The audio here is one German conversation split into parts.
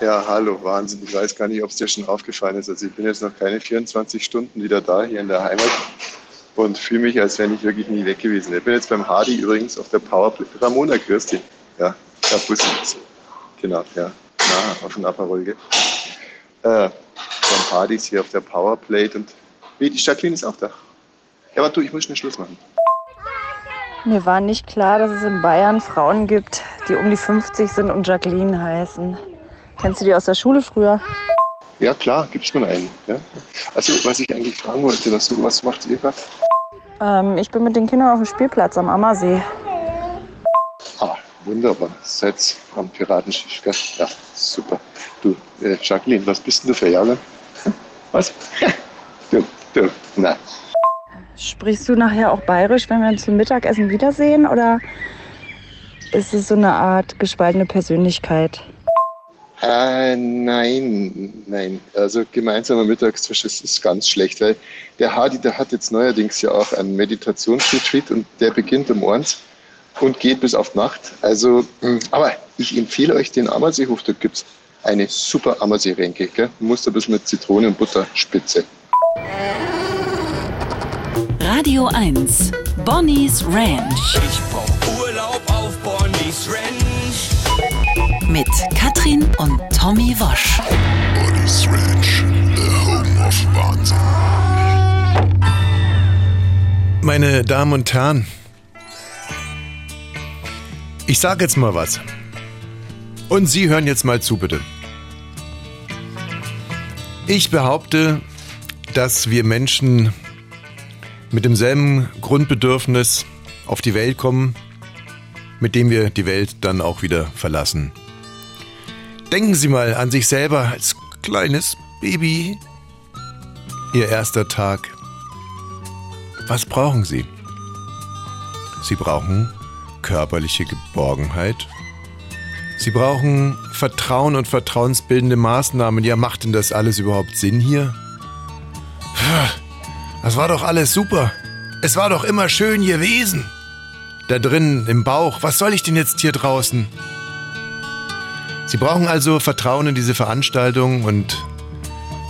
Ja, hallo, Wahnsinn. Ich weiß gar nicht, ob es dir schon aufgefallen ist. Also ich bin jetzt noch keine 24 Stunden wieder da, hier in der Heimat und fühle mich, als wäre ich wirklich nie weg gewesen. Ich bin jetzt beim Hardy übrigens auf der Powerplay. Ramona, dich. Ja, ja, Bussi. Genau, ja. Na, auf den Aperol, gell? Äh, beim Hardys hier auf der Powerplate und wie, die Jacqueline ist auch da. Ja, aber du, ich muss schnell Schluss machen. Mir war nicht klar, dass es in Bayern Frauen gibt, die um die 50 sind und Jacqueline heißen. Kennst du die aus der Schule früher? Ja, klar, gibt's schon einen. Ja? Also, was ich eigentlich fragen wollte, was, was macht ihr gerade? Ähm, ich bin mit den Kindern auf dem Spielplatz am Ammersee. Ah, wunderbar. Seid am Piratenschiff, gell? Ja, super. Du, äh, Jacqueline, was bist denn du für Jahrgang? Was? du, du, na. Sprichst du nachher auch bayerisch, wenn wir uns zum Mittagessen wiedersehen? Oder ist es so eine Art gespaltene Persönlichkeit? Äh, nein, nein. Also gemeinsamer Mittagstisch ist, ist ganz schlecht, weil der Hardy, der hat jetzt neuerdings ja auch einen Meditationsretreat und der beginnt um eins und geht bis auf Nacht. Also, mh, aber ich empfehle euch den Ammerseehof, da gibt's eine super? Du musst ein bisschen mit Zitrone und Butter spitze. Radio 1, Bonnie's Ranch mit Katrin und Tommy Wosch. Bonnie's Ranch, the home of Wahnsinn. Meine Damen und Herren, ich sage jetzt mal was. Und Sie hören jetzt mal zu, bitte. Ich behaupte, dass wir Menschen mit demselben Grundbedürfnis auf die Welt kommen, mit dem wir die Welt dann auch wieder verlassen. Denken Sie mal an sich selber als kleines Baby. Ihr erster Tag. Was brauchen Sie? Sie brauchen körperliche Geborgenheit. Sie brauchen Vertrauen und vertrauensbildende Maßnahmen. Ja, macht denn das alles überhaupt Sinn hier? Das war doch alles super. Es war doch immer schön gewesen. Da drin im Bauch, was soll ich denn jetzt hier draußen? Sie brauchen also Vertrauen in diese Veranstaltung und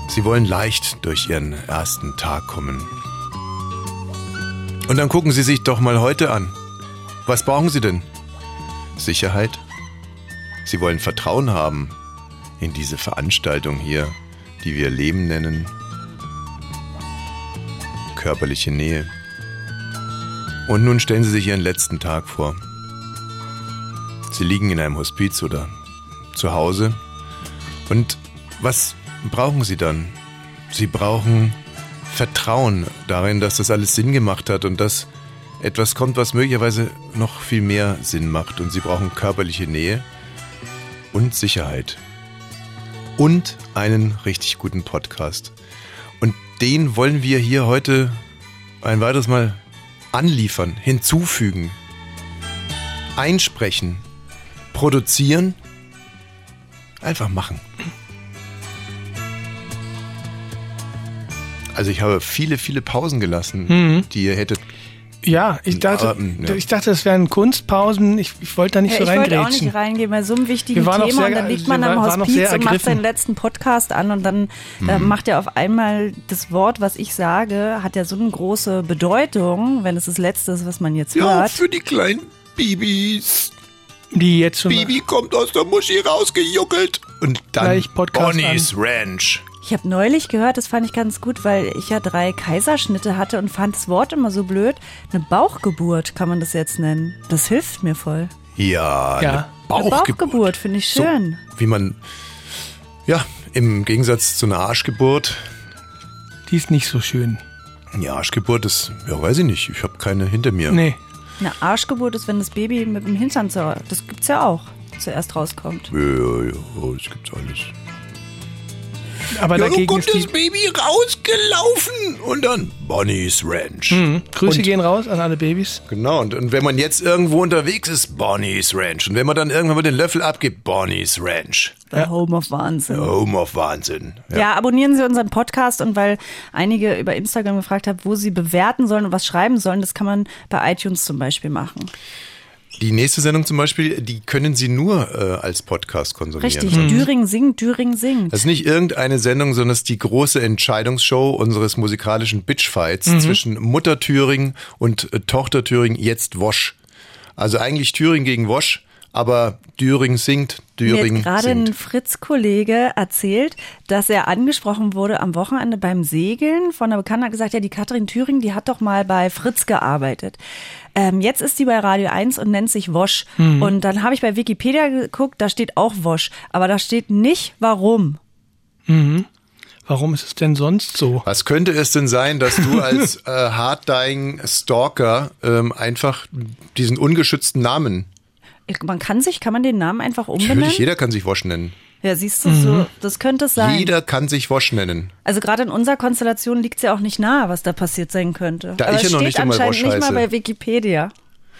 Sie wollen leicht durch Ihren ersten Tag kommen. Und dann gucken Sie sich doch mal heute an. Was brauchen Sie denn? Sicherheit? Sie wollen Vertrauen haben in diese Veranstaltung hier, die wir Leben nennen. Körperliche Nähe. Und nun stellen Sie sich Ihren letzten Tag vor. Sie liegen in einem Hospiz oder zu Hause. Und was brauchen Sie dann? Sie brauchen Vertrauen darin, dass das alles Sinn gemacht hat und dass etwas kommt, was möglicherweise noch viel mehr Sinn macht. Und Sie brauchen körperliche Nähe und Sicherheit. Und einen richtig guten Podcast. Und den wollen wir hier heute ein weiteres Mal anliefern, hinzufügen, einsprechen, produzieren, einfach machen. Also ich habe viele, viele Pausen gelassen, Mhm. die ihr hättet. Ja, ich dachte, Aber, mm, ja. ich dachte, das wären Kunstpausen. Ich, ich wollte da nicht Ja, so ich wollte auch nicht reingehen bei so einem wichtigen Wir waren auch Thema sehr- und dann liegt man am Hospiz und macht seinen letzten Podcast an und dann äh, Mhm. macht er auf einmal das Wort, was ich sage, hat ja so eine große Bedeutung, wenn es das Letzte ist, was man jetzt Ja, hört. für die kleinen Babys. Die jetzt schon. Baby kommt aus der Muschi rausgejuckelt. Und dann Gleich Podcast Bonnie's Ranch. Ich habe neulich gehört, das fand ich ganz gut, weil ich ja drei Kaiserschnitte hatte und fand das Wort immer so blöd. Eine Bauchgeburt kann man das jetzt nennen. Das hilft mir voll. Ja, Ja. eine Eine Bauchgeburt. Bauchgeburt finde ich schön. So, wie man, ja, im Gegensatz zu einer Arschgeburt. Die ist nicht so schön. Ja, Arschgeburt ist, ja, weiß ich nicht. Ich habe keine hinter mir. Nee. Eine Arschgeburt ist, wenn das Baby mit dem Hintern zu, das gibt's ja auch, zuerst rauskommt. Ja, ja, ja, das gibt's alles. Aber Ja, oh dagegen Gott, ist das Baby rausgelaufen. Und dann Bonnie's Ranch. Mhm. Grüße Und- gehen raus an alle Babys. Genau, und, und wenn man jetzt irgendwo unterwegs ist, Bonnie's Ranch. Und wenn man dann irgendwann mal den Löffel abgibt, Bonnie's Ranch. The Home of Wahnsinn. Home of Wahnsinn. Ja. abonnieren Sie unseren Podcast und weil einige über Instagram gefragt haben, wo Sie bewerten sollen und was schreiben sollen, das kann man bei iTunes zum Beispiel machen. Die nächste Sendung zum Beispiel, die können Sie nur äh, als Podcast konsumieren. Richtig, Düring singt, Düring singt. Das ist nicht irgendeine Sendung, sondern es ist die große Entscheidungsshow unseres musikalischen Bitchfights Mhm. zwischen Mutter Thüringen und äh, Tochter Thüringen, jetzt Wosch. Also eigentlich Thüringen gegen Wosch, aber Düring singt, Mir Düring hat gerade ein. Fritz-Kollege erzählt, dass er angesprochen wurde am Wochenende beim Segeln von einer Bekannten, hat gesagt, ja, die Katrin Thüring, die hat doch mal bei Fritz gearbeitet. Ähm, jetzt ist sie bei Radio 1 und nennt sich Wosch. Mhm. Und dann habe ich bei Wikipedia geguckt, da steht auch Wosch. Aber da steht nicht, warum. Warum ist es denn sonst so? Was könnte es denn sein, dass du als äh, hard-dying Stalker ähm, einfach diesen ungeschützten Namen, Man kann sich, kann man den Namen einfach umbenennen? natürlich jeder kann sich Wosch nennen. Ja, siehst du, so, das könnte es sein. Jeder kann sich Wosch nennen. Also gerade in unserer Konstellation liegt es ja auch nicht nahe, was da passiert sein könnte. Da Aber ich ja es noch steht nicht einmal anscheinend Wosch nicht mal heiße. bei Wikipedia.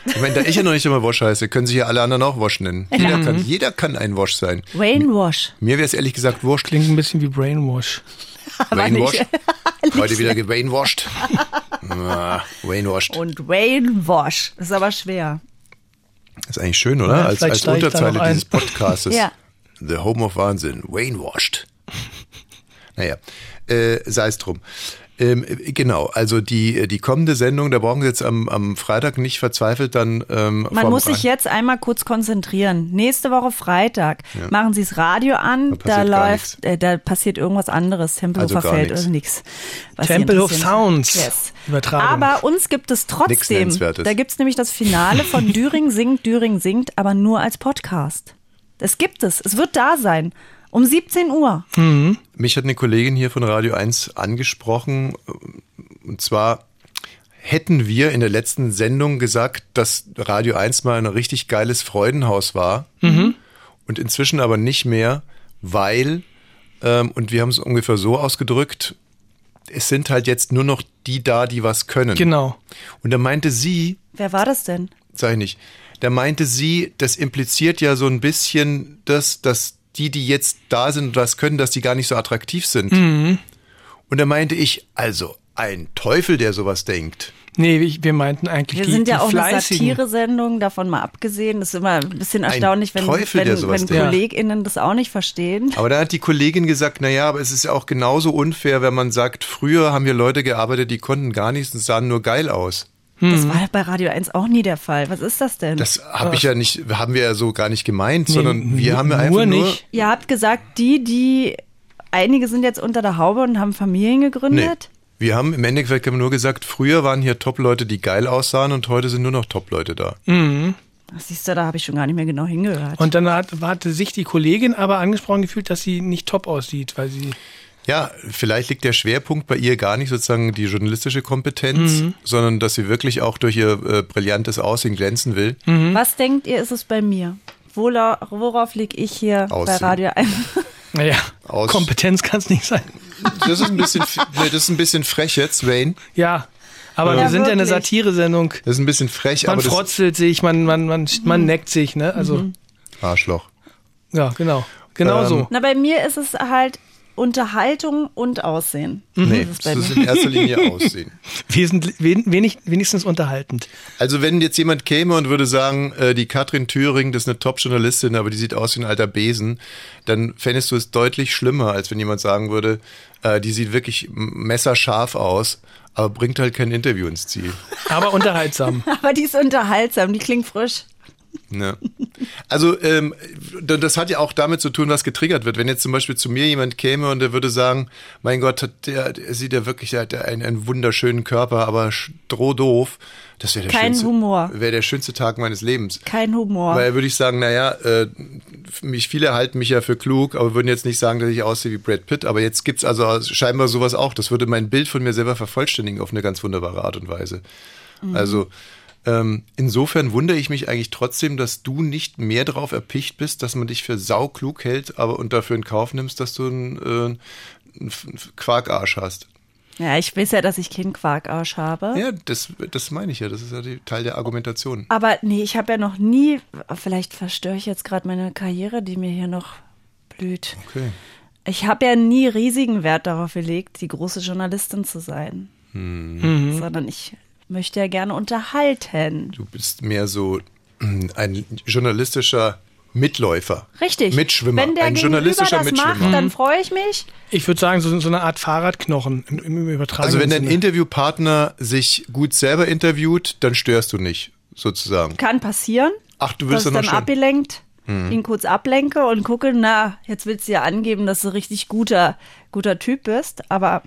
Ich meine, da ich ja noch nicht immer Wosch heiße, können sich ja alle anderen auch Wosch nennen. Jeder, kann, jeder kann ein Wosch sein. Wayne Wash. Mir wäre es ehrlich gesagt wurscht. Klingt ein bisschen wie Brainwash. Brainwashed. Heute wieder gebrainwashed. Ah, Brainwashed. Und Wayne Wash. Das ist aber schwer. Ist eigentlich schön, oder? Ja, als als Unterzeile dieses Podcastes. Ja. The Home of Wahnsinn. Brainwashed. Naja, äh, sei es drum. Ähm, äh, genau, also die, die kommende Sendung, da brauchen Sie jetzt am, am Freitag nicht verzweifelt dann. Ähm, Man muss sich jetzt einmal kurz konzentrieren. Nächste Woche Freitag machen Sie das Radio an, Da da, läuft, äh, da passiert irgendwas anderes. Tempelhofer Also Feld oder nichts. Sie Tempelhof. Sounds. Yes. Übertragung. Aber uns gibt es trotzdem, da gibt es nämlich das Finale von Düring singt, Düring singt, aber nur als Podcast. Das gibt es. Es wird da sein. Um 17 Uhr. Mich hat eine Kollegin hier von Radio 1 angesprochen. Und zwar hätten wir in der letzten Sendung gesagt, dass Radio 1 mal ein richtig geiles Freudenhaus war. Und inzwischen aber nicht mehr, weil, ähm, und wir haben es ungefähr so ausgedrückt, es sind halt jetzt nur noch die da, die was können. Genau. Und da meinte sie, Wer war das denn? sag ich nicht, da meinte sie, das impliziert ja so ein bisschen das, dass die, die jetzt da sind und das können, dass die gar nicht so attraktiv sind. Und da meinte ich, also ein Teufel, der sowas denkt. Nee, wir, wir meinten eigentlich Wir die, sind ja die auch eine Fleißigen. Satire-Sendung, davon mal abgesehen. Das ist immer ein bisschen erstaunlich, wenn, Teufel, wenn, wenn. KollegInnen das auch nicht verstehen. Aber da hat die Kollegin gesagt, naja, aber es ist ja auch genauso unfair, wenn man sagt, früher haben wir Leute gearbeitet, die konnten gar nichts und sahen nur geil aus. Das war bei Radio 1 auch nie der Fall. Was ist das denn? Das habe ich ja nicht, haben wir ja so gar nicht gemeint, sondern wir haben ja nur einfach nur. nicht. Ihr habt gesagt, die, die, einige sind jetzt unter der Haube und haben Familien Nee. gegründet. Wir haben im Endeffekt haben wir nur gesagt, früher waren hier Top-Leute, die geil aussahen und heute sind nur noch Top-Leute da. Ach, Siehst du, da habe ich schon gar nicht mehr genau hingehört. Und dann hat, hatte sich die Kollegin aber angesprochen gefühlt, dass sie nicht top aussieht, weil sie. Ja, vielleicht liegt der Schwerpunkt bei ihr gar nicht sozusagen die journalistische Kompetenz, sondern dass sie wirklich auch durch ihr äh, brillantes Aussehen glänzen will. Was denkt ihr, ist es bei mir? Wola, worauf liege ich hier bei Aussehen. Radio 1? Naja, Aus- Kompetenz kann es nicht sein. Das ist ein bisschen, nee, das ist ein bisschen frech jetzt, Wayne. Ja. Aber Ja, wir sind ja eine wirklich. Satiresendung. Das ist ein bisschen frech, Man aber frotzelt sich, man, man, man, man neckt sich, ne? Also, Arschloch. ja, genau. Genau Ähm, so. Na, bei mir ist es halt Unterhaltung und Aussehen. Nee, Das ist das ist in erster Linie Aussehen. Wesentlich, wen, wenig, wenigstens unterhaltend. Also wenn jetzt jemand käme und würde sagen, äh, die Katrin Thüring, das ist eine Top-Journalistin, aber die sieht aus wie ein alter Besen, dann fändest du es deutlich schlimmer, als wenn jemand sagen würde, äh, die sieht wirklich messerscharf aus, aber bringt halt kein Interview ins Ziel. Aber unterhaltsam. Aber die ist unterhaltsam, die klingt frisch. Ne? Also ähm, das hat ja auch damit zu tun, was getriggert wird. Wenn jetzt zum Beispiel zu mir jemand käme und der würde sagen, mein Gott, der, der sieht ja wirklich, der hat ja einen, einen wunderschönen Körper, aber strohdoof. Das wäre der Kein schönste, Humor. Wäre der schönste Tag meines Lebens. Kein Humor. Weil würde ich sagen, naja, äh, mich, viele halten mich ja für klug, aber würden jetzt nicht sagen, dass ich aussehe wie Brad Pitt. Aber jetzt gibt's also scheinbar sowas auch. Das würde mein Bild von mir selber vervollständigen auf eine ganz wunderbare Art und Weise. Also ähm, insofern wundere ich mich eigentlich trotzdem, dass du nicht mehr darauf erpicht bist, dass man dich für sauklug hält, aber und dafür in Kauf nimmst, dass du einen, äh, einen Quarkarsch hast. ja, ich weiß ja, dass ich keinen Quarkarsch habe. Ja, das, das meine ich ja. Das ist ja die, Teil der Argumentation. Aber nee, ich habe ja noch nie, vielleicht verstöre ich jetzt gerade meine Karriere, die mir hier noch blüht. Okay. Ich habe ja nie riesigen Wert darauf gelegt, die große Journalistin zu sein. Hm. Sondern ich möchte ja gerne unterhalten. Du bist mehr so ein journalistischer Mitläufer. Richtig. Mitschwimmer. Wenn der ein journalistischer das Mitschwimmer. macht, dann freue ich mich. Ich würde sagen, so, so eine Art Fahrradknochen im, im Übertragenen Also wenn dein. Interviewpartner sich gut selber interviewt, dann störst du nicht, sozusagen. Kann passieren, Ach, du ich dann dann noch schön. abgelenkt, Hm. ihn kurz ablenke und gucke, na, jetzt willst du ja angeben, dass du richtig guter, guter Typ bist. Aber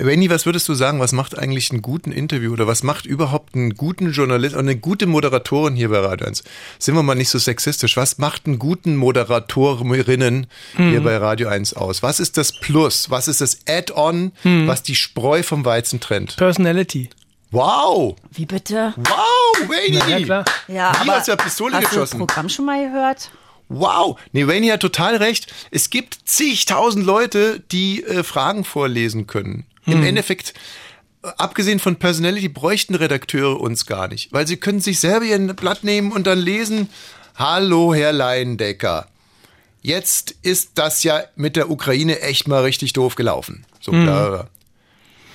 Rainy, was würdest du sagen, was macht eigentlich einen guten Interview oder was macht überhaupt einen guten Journalist und eine gute Moderatorin hier bei Radio 1? Sind wir mal nicht so sexistisch. Was macht einen guten Moderatorinnen hier bei Radio 1 aus? Was ist das Plus? Was ist das Add-on, was die Spreu vom Weizen trennt? Personality. Wow! wie bitte? Wow, Rainy! Na ja, klar. Ja, Wie aber aus der Pistole hast du das geschossen. Programm schon mal gehört? Wow! Nee, Rainy hat total recht. Es gibt zigtausend Leute, die äh, Fragen vorlesen können. Im Endeffekt, äh, abgesehen von Personality, bräuchten Redakteure uns gar nicht. Weil sie können sich selber ihr Blatt nehmen und dann lesen, Hallo, Herr Leindecker. Jetzt ist das ja mit der Ukraine echt mal richtig doof gelaufen. So, bla, bla.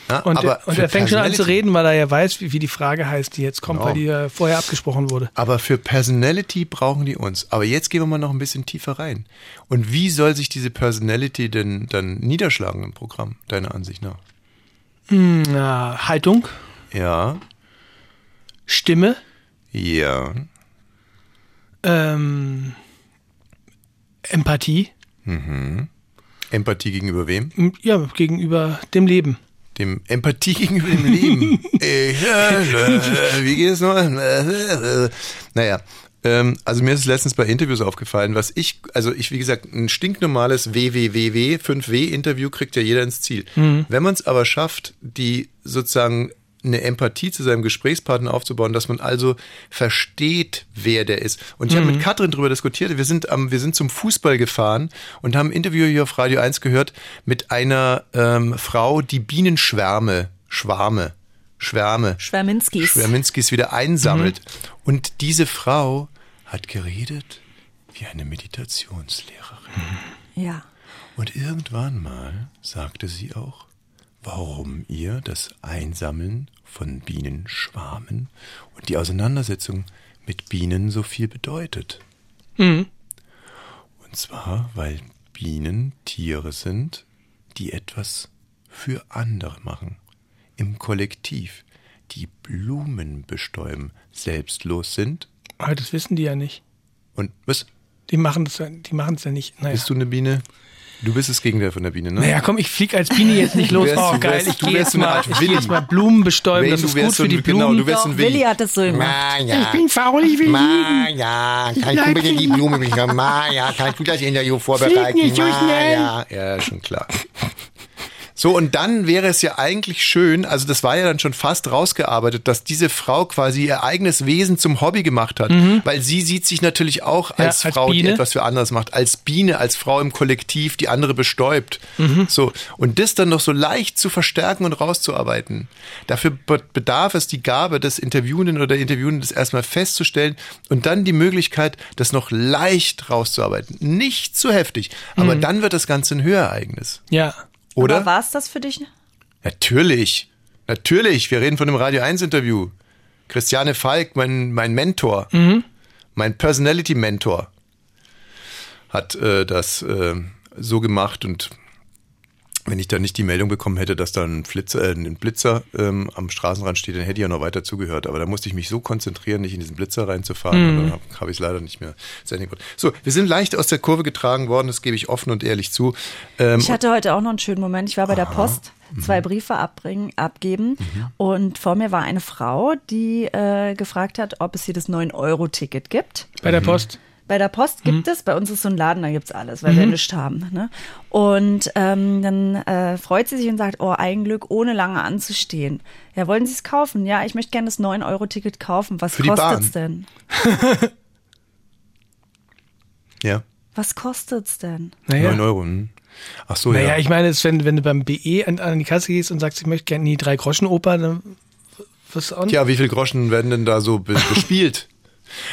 Ja, Und, er, und er fängt schon an zu reden, weil er ja weiß, wie, wie die Frage heißt, die jetzt kommt, Genau. weil die ja vorher abgesprochen wurde. Aber für Personality brauchen die uns. Aber jetzt gehen wir mal noch ein bisschen tiefer rein. Und wie soll sich diese Personality denn dann niederschlagen im Programm, deiner Ansicht nach? Na, Haltung, Ja, Stimme, ja, ähm, Empathie, Empathie gegenüber wem? m, ja, gegenüber dem Leben. Dem Empathie gegenüber dem Leben. Ich, äh, wie geht es noch? Naja, also mir ist es letztens bei Interviews aufgefallen, was ich, also ich, wie gesagt, ein stinknormales WWWW, 5W-Interview kriegt ja jeder ins Ziel. Wenn man es aber schafft, die sozusagen eine Empathie zu seinem Gesprächspartner aufzubauen, dass man also versteht, wer der ist. Und ich habe mit Katrin darüber diskutiert. Wir sind am, wir sind zum Fußball gefahren und haben ein Interview hier auf Radio 1 gehört mit einer ähm, Frau, die Bienenschwärme, Schwarme, Schwärme, Schwerminskis. Schwerminskis wieder einsammelt. Und diese Frau hat geredet wie eine Meditationslehrerin. Ja. Und irgendwann mal sagte sie auch, warum ihr das Einsammeln von Bienenschwarmen und die Auseinandersetzung mit Bienen so viel bedeutet. Und zwar, weil Bienen Tiere sind, die etwas für andere machen. Im Kollektiv, die Blumen bestäuben, selbstlos sind. Aber das wissen die ja nicht. Und was? Die machen das, die machen es ja nicht. Naja. Bist du eine Biene? Du bist das Gegenteil von der Biene, ne? Naja, komm, ich flieg als Biene jetzt nicht los. wärst- oh, geil, wärst- ich gehe jetzt, so mal, ich geh jetzt mal Blumen bestäuben. Das du ist gut so für ein- die genau, Blumen. du wärst so ein Willi Willi. hat das so gemacht. Maja, bin faul, ich will Maja, kannst du bitte die Blume bekommen? Maja, kannst du das Interview vorbereiten? nicht so schnell. Maja. Ja, schon klar. So, und dann wäre es ja eigentlich schön, also das war ja dann schon fast rausgearbeitet, dass diese Frau quasi ihr eigenes Wesen zum Hobby gemacht hat. Weil sie sieht sich natürlich auch Ja, als als Frau, die Biene. etwas für anderes macht. Als Biene, als Frau im Kollektiv, die andere bestäubt. So. Und das dann noch so leicht zu verstärken und rauszuarbeiten. Dafür be- bedarf es die Gabe des Interviewenden oder der Interviewenden, das erstmal festzustellen und dann die Möglichkeit, das noch leicht rauszuarbeiten. Nicht zu heftig, aber dann wird das Ganze ein Hörereignis. Ja. Oder? War es das für dich? Natürlich. Natürlich. Wir reden von einem Radio 1 Interview. Christiane Falk, mein, mein Mentor, mein Personality Mentor, hat äh, das äh, so gemacht und wenn ich da nicht die Meldung bekommen hätte, dass da ein, Flitzer, äh, ein Blitzer ähm, am Straßenrand steht, dann hätte ich ja noch weiter zugehört. Aber da musste ich mich so konzentrieren, nicht in diesen Blitzer reinzufahren. Und dann habe hab ich es leider nicht mehr zu Ende gebracht. So, wir sind leicht aus der Kurve getragen worden, das gebe ich offen und ehrlich zu. Ähm, Ich hatte heute auch noch einen schönen Moment. Ich war bei der Post, zwei Briefe abbringen, abgeben und vor mir war eine Frau, die äh, gefragt hat, ob es hier das 9-Euro-Ticket gibt. Bei der Post. Bei der Post gibt es, bei uns ist so ein Laden, da gibt's alles, weil wir nichts haben. Ne? Und ähm, dann äh, freut sie sich und sagt, oh, ein Glück, ohne lange anzustehen. Ja, wollen Sie es kaufen? Ja, ich möchte gerne das 9-Euro-Ticket kaufen. Was kostet's Bahn. denn? ja, Was kostet's denn? Naja. 9 Euro. Hm. Ach so, Naja, ja. ich meine, es wenn, wenn du beim BE an, an die Kasse gehst und sagst, ich möchte gerne die Drei-Groschen-Oper, dann wirst du auch nicht. Tja, wie viel Groschen werden denn da so be bespielt?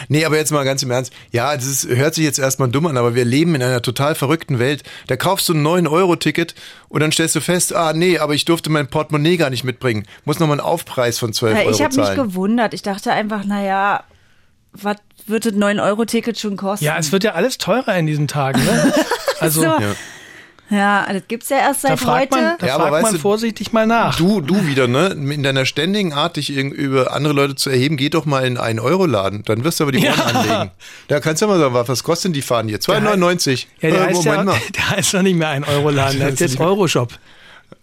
Nee, aber jetzt mal ganz im Ernst. Ja, das ist, hört sich jetzt erstmal dumm an, aber wir leben in einer total verrückten Welt. Da kaufst du ein 9-Euro-Ticket und dann stellst du fest, ah nee, aber ich durfte mein Portemonnaie gar nicht mitbringen. Muss nochmal einen Aufpreis von 12 Ja, Euro ich habe mich zahlen. gewundert. Ich dachte einfach, naja, was wird das 9-Euro-Ticket schon kosten? Ja, es wird ja alles teurer in diesen Tagen. Ne? Also So. Ja. Ja, das gibt's ja erst seit fragt heute. man, da Ja, aber fragt weißt man du, vorsichtig mal nach. Du, du wieder, ne? In deiner ständigen Art, dich über andere Leute zu erheben, geh doch mal in einen Euro-Laden. Dann wirst du aber die Ohren Ja. anlegen. Da kannst du mal sagen, was kostet denn die Fahren hier? 2,99. ja, der, Äh, heißt ja, Moment mal. der heißt doch nicht mehr ein Euro-Laden, der heißt jetzt Euroshop.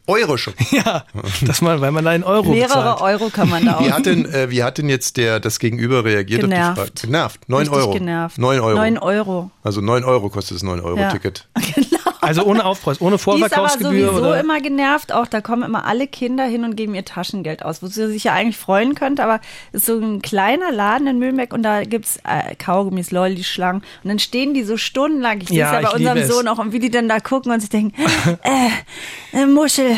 Euro schon. Ja, dass man, weil man da in Euro Mehrere bezahlt. Euro kann man da auch. Wie hat denn, äh, wie hat denn jetzt der, das Gegenüber reagiert Genervt. auf die Frage? Genervt. 9 Richtig Euro. genervt. 9 Euro. 9 Euro. Also 9 Euro kostet das 9-Euro-Ticket. Also ohne Aufpreis, ohne Die ist aber Vorverkaufsgebühr sowieso oder. immer genervt. Auch da kommen immer alle Kinder hin und geben ihr Taschengeld aus, wo sie sich ja eigentlich freuen könnte. Aber es ist so ein kleiner Laden in Mühlenbeck und da gibt's äh, Kaugummis, Lolli, Schlangen. Und dann stehen die so stundenlang. Ich sehe Ja, es ja bei unserem. Sohn auch und wie die dann da gucken und sich denken, äh, eine Muschel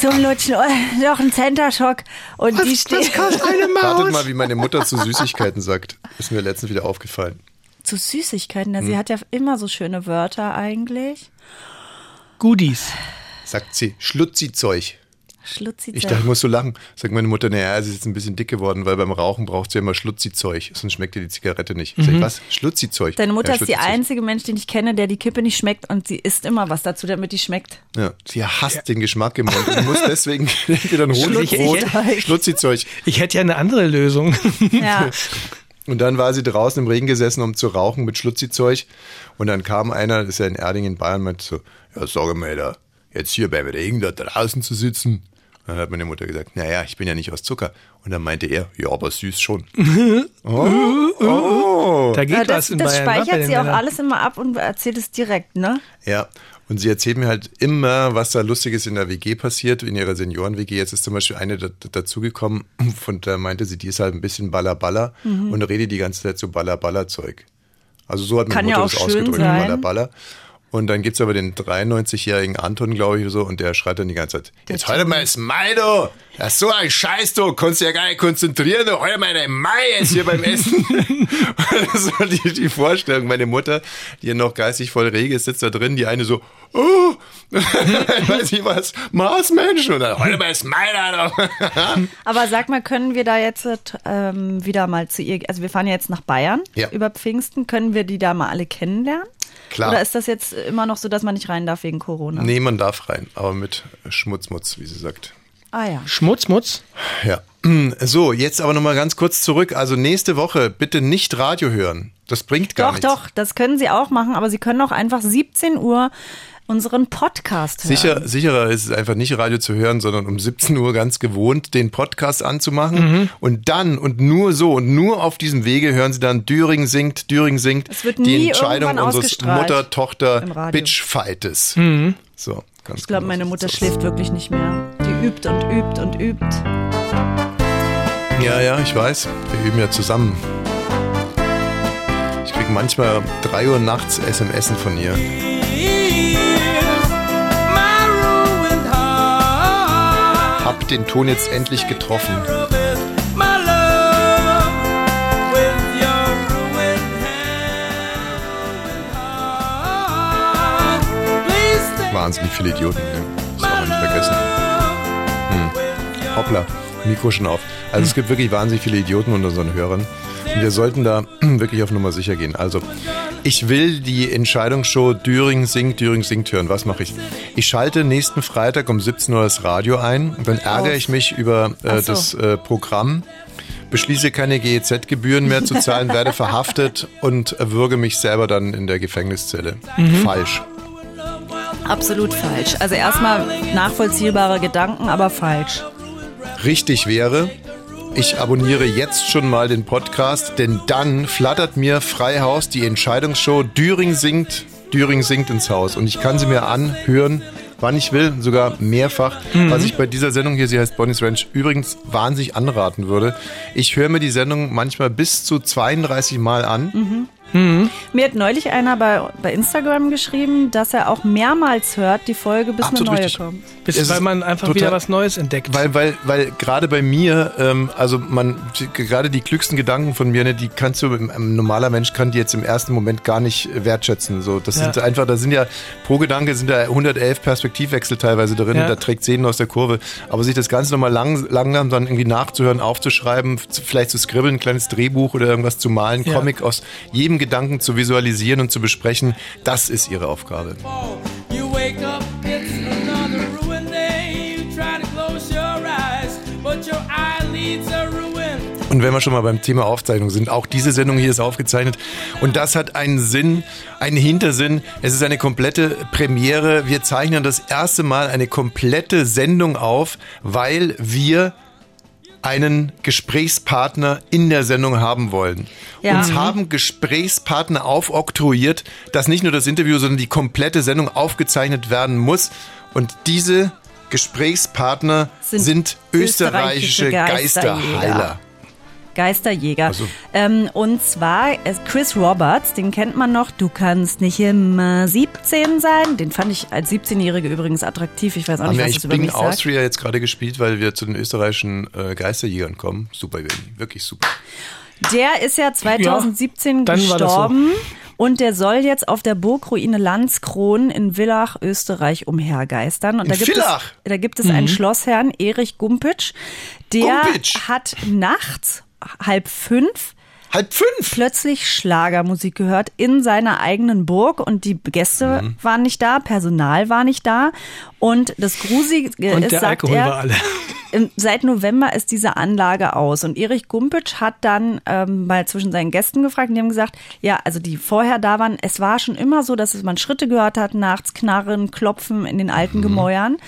zum Lutschen, oh, doch ein Center-Schock. Und die stehen Wartet mal, wie meine Mutter zu Süßigkeiten sagt. Ist mir letztens wieder aufgefallen. Zu Süßigkeiten. Ja, Hm. Sie hat ja immer so schöne Wörter eigentlich. Goodies. Sagt sie, Schlutzi-Zeug. Schlutzi Ich dachte, ich muss so lachen. Sagt meine Mutter, naja, sie ist jetzt ein bisschen dick geworden, weil beim Rauchen braucht sie ja immer Schlutzi-Zeug. Sonst schmeckt ihr die Zigarette nicht. Sag ich, was? Schlutzi-Zeug? Deine Mutter ja, ist die Schlutzi-Zeug. einzige Mensch, den ich kenne, der die Kippe nicht schmeckt und sie isst immer was dazu, damit die schmeckt. Ja, sie hasst den Geschmack im Mund und muss deswegen entweder ein Honigbrot, Schlutzi-Zeug. Schlutzi-Zeug. Ich hätte ja eine andere Lösung. Ja. Und dann war sie draußen im Regen gesessen, um zu rauchen mit Schlutzi-Zeug. Und dann kam einer, das ist ja in Erding in Bayern, meinte so, ja, sag mal, da, jetzt hier beim Regen da draußen zu sitzen. Und dann hat meine Mutter gesagt, naja, ich bin ja nicht aus Zucker. Und dann meinte er, ja, aber süß schon. oh, oh. Da geht Ja, das was in das Bayern. bei speichert den sie auch Männern. alles immer ab und erzählt es direkt, ne? Ja, und sie erzählt mir halt immer, was da Lustiges in der WG passiert, in ihrer Senioren-WG. Jetzt ist zum Beispiel eine da, dazugekommen, von der meinte sie, die ist halt ein bisschen Baller-Baller Mhm. und redet die ganze Zeit so Baller-Baller-Zeug. Also so hat meine Kann ja Mutter auch das ausgedrückt. Baller-Baller. Und dann gibt's aber den 93-jährigen Anton, glaube ich, oder so, und der schreit dann die ganze Zeit, jetzt heute mal das Mai, du! Das ist so ein Scheiß, du! Konntest ja gar nicht konzentrieren, du! Heute mal dein Mai jetzt hier beim Essen! das war die, die Vorstellung. Meine Mutter, die ja noch geistig voll rege ist, sitzt da drin, die eine so, oh, weiß ich was, Marsmenschen! Und dann, heute mal das Mai, da! du!" Aber sag mal, können wir da jetzt ähm, wieder mal zu ihr, also wir fahren ja jetzt nach Bayern Ja. über Pfingsten, können wir die da mal alle kennenlernen? Klar. Oder ist das jetzt immer noch so, dass man nicht rein darf wegen Corona? Nee, man darf rein, aber mit Schmutzmutz, wie sie sagt. Ah ja. Schmutzmutz. Ja. So, jetzt aber nochmal ganz kurz zurück. Also nächste Woche bitte nicht Radio hören. Das bringt gar Doch, nichts. doch, das können Sie auch machen, aber Sie können auch einfach 17 Uhr unseren Podcast hören. Sicher, sicherer ist es einfach nicht Radio zu hören, sondern um 17 Uhr ganz gewohnt den Podcast anzumachen. Mhm. Und dann und nur so und nur auf diesem Wege hören Sie dann Düring singt, Düring singt. Es wird die nie Entscheidung unseres ausgestrahlt im Mutter-Tochter Radio. Bitch-Fightes. So, Ich glaube, genau meine so Mutter sieht's schläft wirklich nicht mehr. Die übt und übt und übt. Ja, ja, ich weiß. Wir üben ja zusammen. Ich krieg manchmal 3 Uhr nachts SMS von ihr. Hab den Ton jetzt endlich getroffen. Wahnsinnig viele Idioten. Ne? Das darf man nicht vergessen. Hm. Hoppla, Mikro schon auf. Also es gibt wirklich wahnsinnig viele Idioten unter unseren Hörern. Und wir sollten da wirklich auf Nummer sicher gehen. Also, ich will die Entscheidungsshow Düring singt, Düring singt hören. Was mache ich? Ich schalte nächsten Freitag um 17 Uhr das Radio ein. Und dann ärgere ich mich über äh, so. das äh, Programm. Beschließe keine GEZ-Gebühren mehr zu zahlen, werde verhaftet und würge mich selber dann in der Gefängniszelle. Falsch. Absolut falsch. Also erstmal nachvollziehbare Gedanken, aber falsch. Richtig wäre, ich abonniere jetzt schon mal den Podcast, denn dann flattert mir Freihaus die Entscheidungsshow Düring singt, Düring singt ins Haus. Und ich kann sie mir anhören, wann ich will, sogar mehrfach, was ich bei dieser Sendung hier, sie heißt Bonnie's Ranch, übrigens wahnsinnig anraten würde. Ich höre mir die Sendung manchmal bis zu 32 Mal an. Mir hat neulich einer bei, bei Instagram geschrieben, dass er auch mehrmals hört, die Folge, bis Absolut eine neue richtig. kommt. Bis, Es weil man einfach total- wieder was Neues entdeckt. Weil, weil, weil gerade bei mir, ähm, also man, gerade die klügsten Gedanken von mir, ne, die kannst du, ein normaler Mensch kann die jetzt im ersten Moment gar nicht äh, wertschätzen. So, das Ja. sind einfach, da sind ja pro Gedanke sind da 111 Perspektivwechsel teilweise drin, Ja. da trägt Szenen aus der Kurve. Aber sich das Ganze nochmal lang, langsam dann irgendwie nachzuhören, aufzuschreiben, zu- vielleicht zu skribbeln, ein kleines Drehbuch oder irgendwas zu malen, Ja. Comic aus jedem Gedanken zu visualisieren und zu besprechen, das ist ihre Aufgabe. Und wenn wir schon mal beim Thema Aufzeichnung sind, auch diese Sendung hier ist aufgezeichnet. Und das hat einen Sinn, einen Hintersinn. Es ist eine komplette Premiere. Wir zeichnen das erste Mal eine komplette Sendung auf, weil wir einen Gesprächspartner in der Sendung haben wollen. Ja. Uns Mhm. haben Gesprächspartner aufoktroyiert, dass nicht nur das Interview, sondern die komplette Sendung aufgezeichnet werden muss. Und diese Gesprächspartner Sind sind, österreichische österreichische. Geisterheiler. Geisterjäger. Also- Ähm, und zwar äh, Chris Roberts, den kennt man noch. Du kannst nicht immer 17 sein. Den fand ich als 17-Jährige übrigens attraktiv. Ich weiß auch Haben nicht, wir was eigentlich das über mich sagt. Austria jetzt gerade gespielt, weil wir zu den österreichischen äh, Geisterjägern kommen? Super. Wirklich super. Der ist ja 2017 dann war das so. gestorben und der soll jetzt auf der Burgruine Landskron in Villach, Österreich umhergeistern. Und In da gibt Villach? es, da gibt es einen Schlossherrn, Erich Gumpitsch, der Gumpitsch? hat nachts halb fünf Halb fünf! plötzlich Schlagermusik gehört in seiner eigenen Burg und die Gäste Mhm. waren nicht da, Personal war nicht da und das Gruselige Und ist, der sagt Alkohol er, war alle. seit November ist diese Anlage aus und Erich Gumpitsch hat dann ähm, mal zwischen seinen Gästen gefragt und die haben gesagt, ja, also die vorher da waren, es war schon immer so, dass man Schritte gehört hat, nachts Knarren, Klopfen in den alten Gemäuern.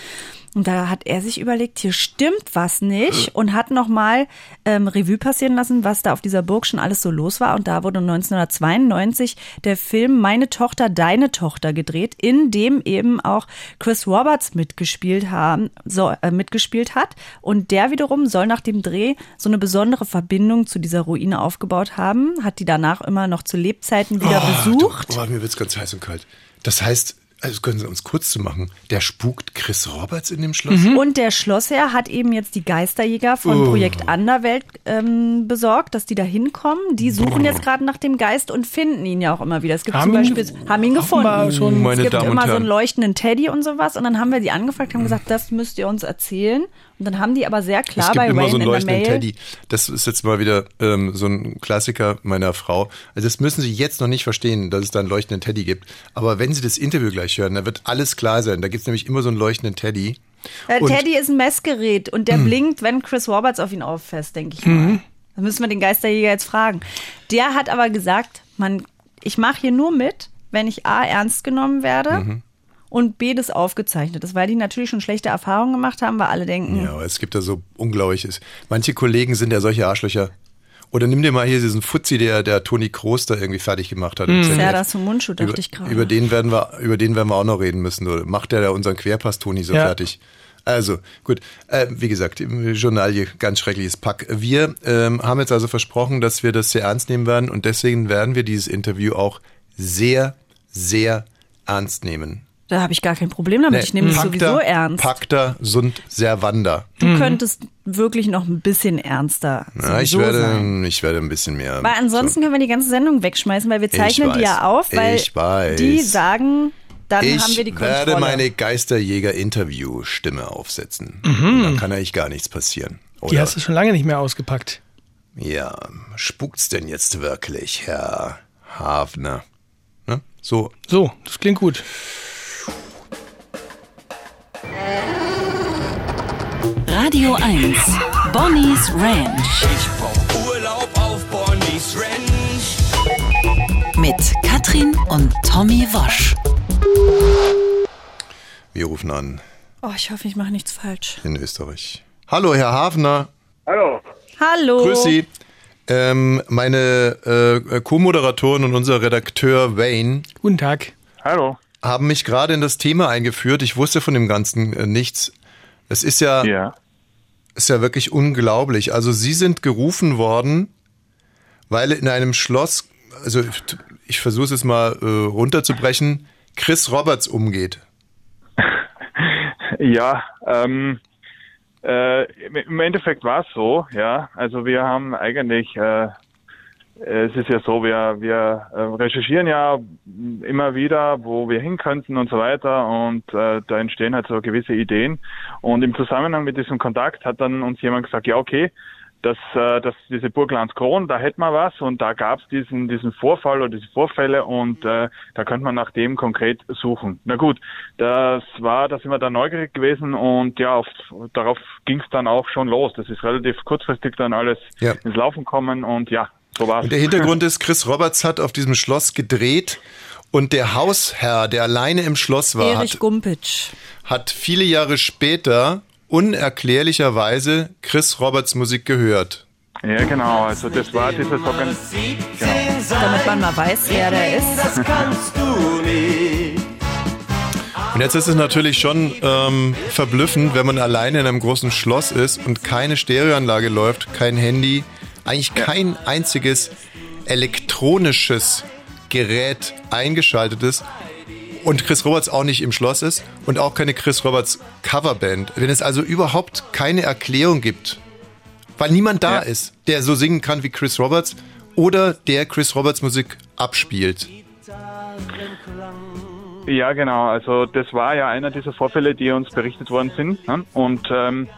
Und da hat er sich überlegt, hier stimmt was nicht und hat nochmal ähm, Revue passieren lassen, was da auf dieser Burg schon alles so los war. Und da wurde 1992 der Film Meine Tochter, deine Tochter gedreht, in dem eben auch Chris Roberts mitgespielt, haben, so, äh, mitgespielt hat. Und der wiederum soll nach dem Dreh so eine besondere Verbindung zu dieser Ruine aufgebaut haben, hat die danach immer noch zu Lebzeiten wieder besucht. Oh, mir wird's ganz heiß und kalt. Das heißt, also können Sie uns kurz zu machen, der spukt Chris Roberts in dem Schloss? Und der Schlossherr hat eben jetzt die Geisterjäger von Oh. Projekt Anderwelt ähm, besorgt, dass die da hinkommen. Die suchen jetzt gerade nach dem Geist und finden ihn ja auch immer wieder. Es gibt Haben zum ihn Beispiel, haben ihn gefunden. schon- Meine es gibt Damen immer so einen leuchtenden Teddy und sowas. Und dann haben wir die angefragt, haben gesagt, das müsst ihr uns erzählen. Und dann haben die aber sehr klar es gibt bei immer Rain so einen leuchtenden. Teddy. Das ist jetzt mal wieder ähm, so ein Klassiker meiner Frau. Also das müssen Sie jetzt noch nicht verstehen, dass es da einen leuchtenden Teddy gibt. Aber wenn Sie das Interview gleich hören, da wird alles klar sein. Da gibt's nämlich immer so einen leuchtenden Teddy. Der Und- Äh, Teddy ist ein Messgerät und der blinkt, wenn Chris Roberts auf ihn auffasst, denke ich mal. Da müssen wir den Geisterjäger jetzt fragen. Der hat aber gesagt, man, ich mache hier nur mit, wenn ich A, ernst genommen werde und B, das aufgezeichnet ist, weil die natürlich schon schlechte Erfahrungen gemacht haben, weil alle denken, Ja, aber es gibt da so Unglaubliches. Manche Kollegen sind ja solche Arschlöcher. Oder nimm dir mal hier diesen Fuzzi, der, der Toni Kroos da irgendwie fertig gemacht hat. ZDF. Serda zum Mundschuh, dachte über, ich gerade. Über den werden wir, über den werden wir auch noch reden müssen. Oder macht der da unseren Querpass Toni so Ja. fertig? Also, gut. Äh, wie gesagt, im Journalie, ganz schreckliches Pack. Wir ähm, haben jetzt also versprochen, dass wir das sehr ernst nehmen werden und deswegen werden wir dieses Interview auch sehr, sehr ernst nehmen. Da habe ich gar kein Problem damit. ich nehme es sowieso ernst. Pacta sunt servanda. Du könntest wirklich noch ein bisschen ernster Ja, ich werde, sein. ich werde ein bisschen mehr. Weil ansonsten können wir die ganze Sendung wegschmeißen, weil wir zeichnen die ja auf, weil Ich weiß. die sagen, dann ich haben wir die Kontrolle. werde meine Geisterjäger-Interview-Stimme aufsetzen. Und dann kann eigentlich gar nichts passieren. Die Oder? hast du schon lange nicht mehr ausgepackt. Ja, spukt's denn jetzt wirklich, Herr Hafner? Ne? So, So, das klingt gut. Radio 1. Bonnie's Ranch Ich brauch Urlaub auf Bonnie's Ranch. mit Katrin und Tommy Wosch. wir rufen an Oh, ich hoffe, ich mache nichts falsch. in Österreich. Hallo, Herr Hafner. Hallo. Hallo. Grüß Sie. Ähm, meine äh, Co-Moderatorin und unser Redakteur Wayne Guten Tag. Hallo. Haben mich gerade in das Thema eingeführt. Ich wusste von dem Ganzen äh, nichts. Es ist ja, Ja. ist ja wirklich unglaublich. Also Sie sind gerufen worden, weil in einem Schloss, also ich versuche es jetzt mal äh, runterzubrechen, Chris Roberts umgeht. Ja, ähm, äh, im Endeffekt war es so, ja. Also wir haben eigentlich, äh, es ist ja so, wir, wir äh, recherchieren ja immer wieder, wo wir hin könnten und so weiter und äh, da entstehen halt so gewisse Ideen. Und im Zusammenhang mit diesem Kontakt hat dann uns jemand gesagt, ja okay, dass, äh, dass diese Burg Landskron, da hätten wir was und da gab es diesen, diesen Vorfall oder diese Vorfälle und äh, da könnte man nach dem konkret suchen. Na gut, das war, da sind wir dann neugierig gewesen und ja, auf, darauf ging es dann auch schon los. Das ist relativ kurzfristig dann alles Ja. ins Laufen kommen und ja, so war's. Und der Hintergrund ist, Chris Roberts hat auf diesem Schloss gedreht und der Hausherr, der alleine im Schloss war, Erich hat, Gumpitsch. hat viele Jahre später unerklärlicherweise Chris Roberts Musik gehört. Ja, genau, also das war dieses Organ genau. Damit man mal weiß, wer der ist. Und jetzt ist es natürlich schon ähm, verblüffend, wenn man alleine in einem großen Schloss ist und keine Stereoanlage läuft, kein Handy, eigentlich kein einziges elektronisches Gerät eingeschaltet ist und Chris Roberts auch nicht im Schloss ist und auch keine Chris Roberts Coverband. Wenn es also überhaupt keine Erklärung gibt, weil niemand da Ja. ist, der so singen kann wie Chris Roberts oder der Chris Roberts Musik abspielt. Ja, genau. Also das war ja einer dieser Vorfälle, die uns berichtet worden sind. Ne? Und ähm,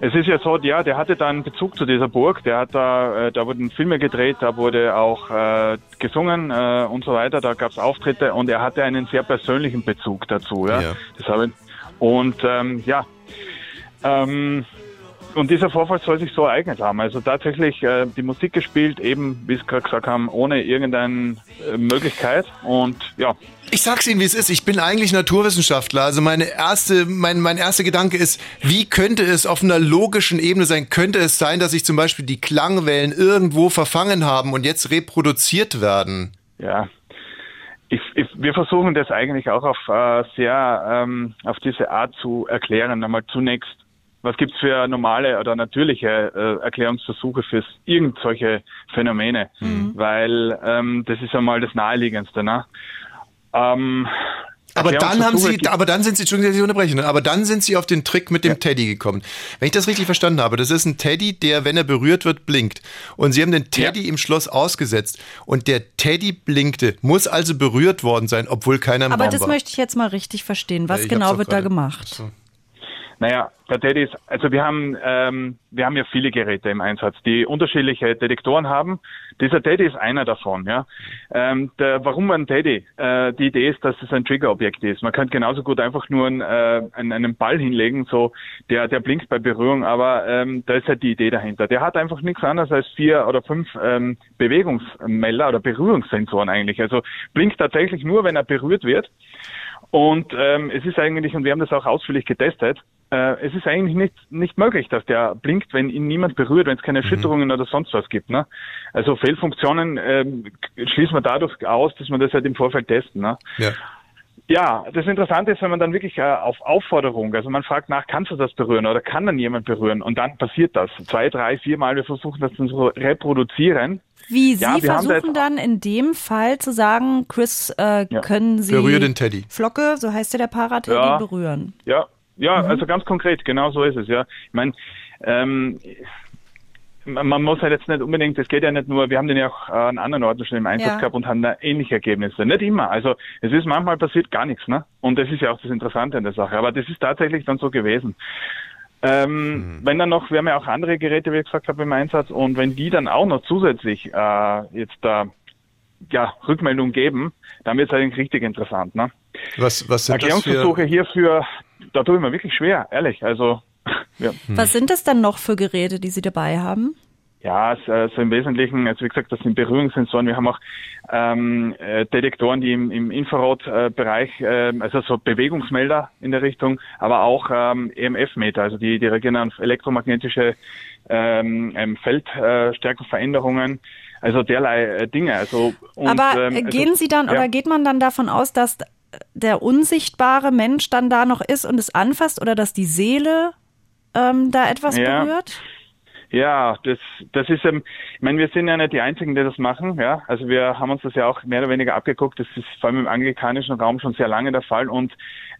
es ist ja so, ja, der hatte da einen Bezug zu dieser Burg. Der hat da, äh, da wurden Filme gedreht, da wurde auch äh, gesungen äh, und so weiter. Da gab es Auftritte und er hatte einen sehr persönlichen Bezug dazu. Ja, Ja. das habe ich. Und ähm, ja. Ähm, und dieser Vorfall soll sich so ereignet haben. Also tatsächlich äh, die Musik gespielt, eben, wie es gerade gesagt haben, ohne irgendeine äh, Möglichkeit. Und ja, Ich sag's Ihnen, wie es ist. Ich bin eigentlich Naturwissenschaftler. Also meine erste, mein, mein erster Gedanke ist, wie könnte es auf einer logischen Ebene sein? Könnte es sein, dass sich zum Beispiel die Klangwellen irgendwo verfangen haben und jetzt reproduziert werden? Ja, ich, ich, wir versuchen das eigentlich auch auf äh, sehr ähm, auf diese Art zu erklären. Einmal zunächst, was gibt's für normale oder natürliche äh, Erklärungsversuche für irgend solche Phänomene? Weil ähm, das ist einmal das Naheliegendste. Ne? Ähm, Aber dann haben Sie, gibt- aber dann sind Sie, Entschuldigung, dass ich unterbreche, ne? aber dann sind Sie auf den Trick mit dem Teddy gekommen. Wenn ich das richtig verstanden habe, das ist ein Teddy, der, wenn er berührt wird, blinkt. Und Sie haben den Teddy im Schloss ausgesetzt und der Teddy blinkte, muss also berührt worden sein, obwohl keiner im Aber Raum das war. möchte ich jetzt mal richtig verstehen. Was Ja, genau wird da gemacht? So. Naja, der Teddy ist, also wir haben, ähm, wir haben ja viele Geräte im Einsatz, die unterschiedliche Detektoren haben. Dieser Teddy ist einer davon, ja. Ähm, der, warum ein Teddy? Äh, die Idee ist, dass es ein Triggerobjekt ist. Man könnte genauso gut einfach nur einen, äh, einen, einen Ball hinlegen, so der, der blinkt bei Berührung, aber ähm, da ist halt die Idee dahinter. Der hat einfach nichts anderes als vier oder fünf ähm, Bewegungsmelder oder Berührungssensoren eigentlich. Also blinkt tatsächlich nur, wenn er berührt wird. Und ähm, es ist eigentlich, und wir haben das auch ausführlich getestet, äh, es ist eigentlich nicht, nicht möglich, dass der blinkt, wenn ihn niemand berührt, wenn es keine Erschütterungen oder sonst was gibt. Ne? Also Fehlfunktionen ähm, schließen wir dadurch aus, dass wir das halt im Vorfeld testen. Ne? Ja. Ja, das Interessante ist, wenn man dann wirklich äh, auf Aufforderung, also man fragt nach, kannst du das berühren oder kann dann jemand berühren und dann passiert das. Zwei, drei, vier Mal, wir versuchen das dann so reproduzieren. Wie Sie Ja, wir haben da versuchen jetzt- dann in dem Fall zu sagen, Chris, äh, Ja. können Sie Berühre den Teddy. Flocke, so heißt ja der Parateddy, Ja. berühren. Ja, ja, Mhm. also ganz konkret, genau so ist es, ja. Ich meine, ähm, man muss halt jetzt nicht unbedingt, es geht ja nicht nur, wir haben den ja auch an anderen Orten schon im Einsatz Ja. gehabt und haben da ähnliche Ergebnisse. Nicht immer. Also es ist manchmal passiert gar nichts, ne? Und das ist ja auch das Interessante an der Sache. Aber das ist tatsächlich dann so gewesen. Ähm, Wenn dann noch, wir haben ja auch andere Geräte, wie ich gesagt habe, im Einsatz und wenn die dann auch noch zusätzlich äh, jetzt da ja, Rückmeldung geben, dann wird es eigentlich richtig interessant, ne? Was, was sind. Erklärungsversuche hierfür, da tue ich mir wirklich schwer, ehrlich. Also, ja, Was sind das dann noch für Geräte, die Sie dabei haben? ja äh, so im Wesentlichen, also wie gesagt, das sind Berührungssensoren. Wir haben auch ähm, äh, Detektoren, die im, im Infrarotbereich, äh, also so Bewegungsmelder in der Richtung, aber auch ähm, EMF-Meter, also die, die reagieren auf elektromagnetische ähm, ähm, Feldstärkenveränderungen, also derlei äh, Dinge. Also, und, Aber ähm, äh, also, gehen Sie dann ja. oder geht man dann davon aus, dass der unsichtbare Mensch dann da noch ist und es anfasst oder dass die Seele ähm, da etwas Ja. berührt? Ja, das, das ist, ähm, ich meine, wir sind ja nicht die Einzigen, die das machen, ja. Also wir haben uns das ja auch mehr oder weniger abgeguckt. Das ist vor allem im anglikanischen Raum schon sehr lange der Fall und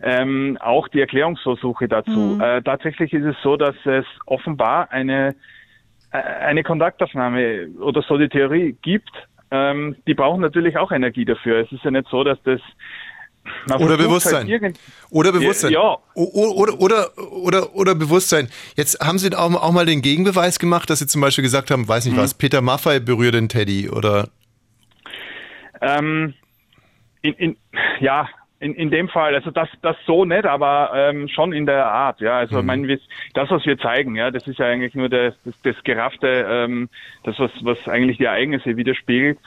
ähm, auch die Erklärungsversuche dazu. Äh, tatsächlich ist es so, dass es offenbar eine äh, eine Kontaktaufnahme oder so die Theorie gibt. Ähm, die brauchen natürlich auch Energie dafür. Es ist ja nicht so, dass das man Oder halt Bewusstsein. irgend- Oder Bewusstsein. Ja, o- Oder, oder, oder, oder Bewusstsein. Jetzt haben Sie auch, auch mal den Gegenbeweis gemacht, dass Sie zum Beispiel gesagt haben, weiß nicht was, Peter Maffay berührt den Teddy oder Ähm, in, in, ja, in, in dem Fall, also das, das so nicht, aber ähm, schon in der Art, ja. Also meine, wir- das, was wir zeigen, ja, das ist ja eigentlich nur das, das, das Geraffte, ähm, das, was, was eigentlich die Ereignisse widerspiegelt.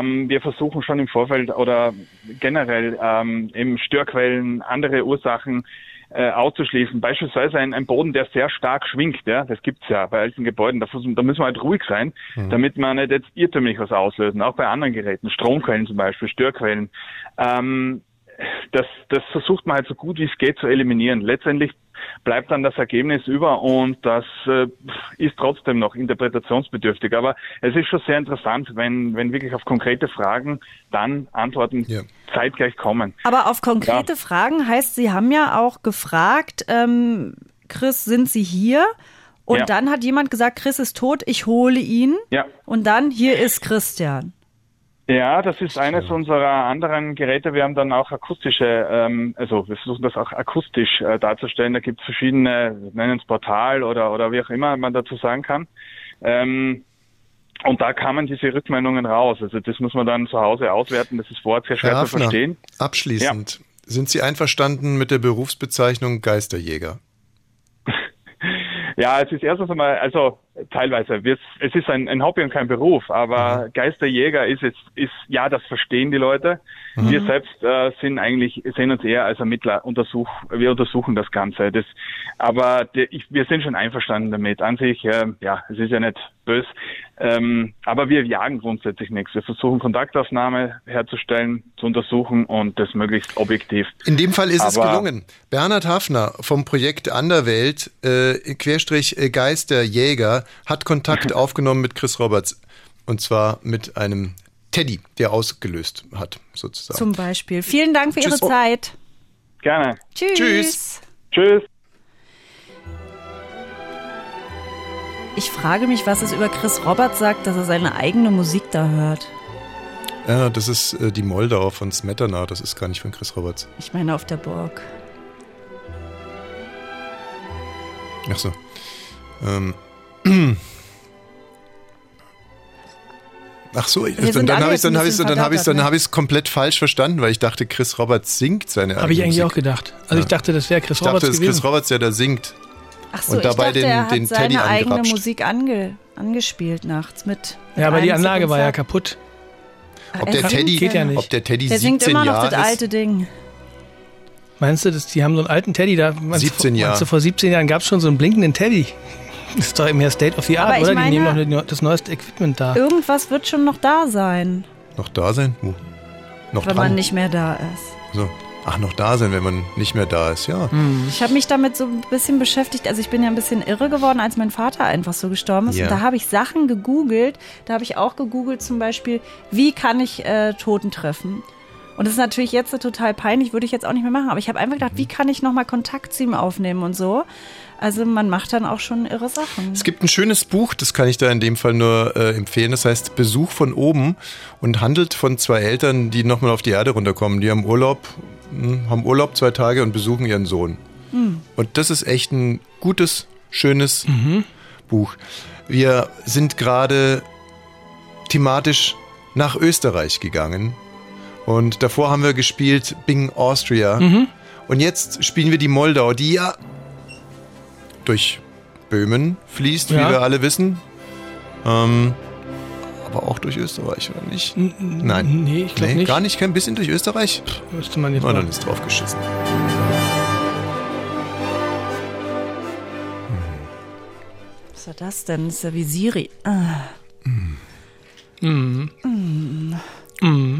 Ähm, wir versuchen schon im Vorfeld oder generell ähm, eben Störquellen, andere Ursachen äh, auszuschließen. Beispielsweise ein, ein Boden, der sehr stark schwingt, ja, das gibt's ja bei alten Gebäuden. Da, da müssen wir halt ruhig sein, damit wir nicht jetzt irrtümlich was auslösen. Auch bei anderen Geräten, Stromquellen zum Beispiel, Störquellen. Ähm, das, das versucht man halt so gut wie es geht zu eliminieren. Letztendlich bleibt dann das Ergebnis über und das äh, ist trotzdem noch interpretationsbedürftig. Aber es ist schon sehr interessant, wenn, wenn wirklich auf konkrete Fragen dann Antworten Ja. zeitgleich kommen. Aber auf konkrete Fragen heißt, Sie haben ja auch gefragt, ähm, Chris, sind Sie hier? Und Ja. dann hat jemand gesagt, Chris ist tot, ich hole ihn. Ja. Und dann, hier ist Christian. Ja, das ist eines unserer anderen Geräte. Wir haben dann auch akustische, ähm, also wir versuchen das auch akustisch äh, darzustellen. Da gibt es verschiedene, nennen es Portal oder, oder wie auch immer man dazu sagen kann. Ähm, und da kamen diese Rückmeldungen raus. Also das muss man dann zu Hause auswerten. Das ist vor Ort sehr schwer Herr zu Hafner, verstehen. abschließend. Sind Sie einverstanden mit der Berufsbezeichnung Geisterjäger? Ja, es ist erstens einmal, also teilweise, wird's, es ist ein, ein Hobby und kein Beruf, aber Geisterjäger ist jetzt, ist, ja, das verstehen die Leute. Wir selbst äh, sind eigentlich, sehen uns eher als Ermittler, untersuch, wir untersuchen das Ganze. Das, aber der, ich, wir sind schon einverstanden damit. An sich, äh, ja, es ist ja nicht bös, ähm, aber wir jagen grundsätzlich nichts. Wir versuchen Kontaktaufnahme herzustellen, zu untersuchen und das möglichst objektiv. In dem Fall ist es Aber- gelungen. Bernhard Hafner vom Projekt Anderwelt, äh, Querstrich äh, Geisterjäger, hat Kontakt aufgenommen mit Chris Roberts. Und zwar mit einem Teddy, der ausgelöst hat, sozusagen. Zum Beispiel. Vielen Dank für Ihre Tschüss. Zeit. Gerne. Tschüss. Tschüss. Tschüss. Ich frage mich, was es über Chris Roberts sagt, dass er seine eigene Musik da hört. ja, das ist äh, die Moldau von Smetana, das ist gar nicht von Chris Roberts. Ich meine auf der Burg. Ach so. Ähm. Ach so, ich, dann habe ich dann habe ich bisschen dann habe ich dann verdattert, habe ich es komplett falsch verstanden, weil ich dachte, Chris Roberts singt seine Habe ich eigentlich auch Musik. gedacht. Also ich dachte, das wäre Chris Ich dachte, Roberts es ist gewesen. Chris Roberts, der da singt. Ach so, Und dabei ich dachte, den- er hat den seine Teddy eigene angerapscht. Musik ange, angespielt nachts mit. mit ja, aber die Anlage war ja kaputt. Ach, Ob er der singt Teddy, Geht ja nicht. ob der Teddy Der singt 17 immer noch Jahre das ist. alte Ding. Meinst du, dass die haben so einen alten Teddy da? Meinst 17 du, Jahre. Meinst du, vor 17 Jahren gab es schon so einen blinkenden Teddy? Das ist doch mehr State of the Art, Aber oder? meine- die nehmen doch das neueste Equipment da. Irgendwas wird schon noch da sein, Noch da sein? Wo? Noch wenn dran? man nicht mehr da ist. So. Ach, noch da sein, wenn man nicht mehr da ist, ja. Ich habe mich damit so ein bisschen beschäftigt. Also ich bin ja ein bisschen irre geworden, als mein Vater einfach so gestorben ist. Ja. Und da habe ich Sachen gegoogelt. Da habe ich auch gegoogelt zum Beispiel, wie kann ich äh, Toten treffen? Und das ist natürlich jetzt so total peinlich, würde ich jetzt auch nicht mehr machen. Aber ich habe einfach gedacht, wie kann ich nochmal Kontakt zu ihm aufnehmen und so. Also man macht dann auch schon irre Sachen. Es gibt ein schönes Buch, das kann ich da in dem Fall nur äh, empfehlen. Das heißt Besuch von oben und handelt von zwei Eltern, die nochmal auf die Erde runterkommen. Die haben Urlaub, hm, haben Urlaub zwei Tage und besuchen ihren Sohn. Und das ist echt ein gutes, schönes Buch. Wir sind gerade thematisch nach Österreich gegangen. Und davor haben wir gespielt Bing Austria. Und jetzt spielen wir die Moldau, die ja durch Böhmen fließt, wie Ja. wir alle wissen. Ähm, aber auch durch Österreich, oder nicht? Nein. Nee, ich glaube Nee, nicht. gar nicht, kein bisschen durch Österreich? Müsste man jetzt mal. dann ist drauf geschissen. Was ist das denn? Das ist ja wie Siri. Ah.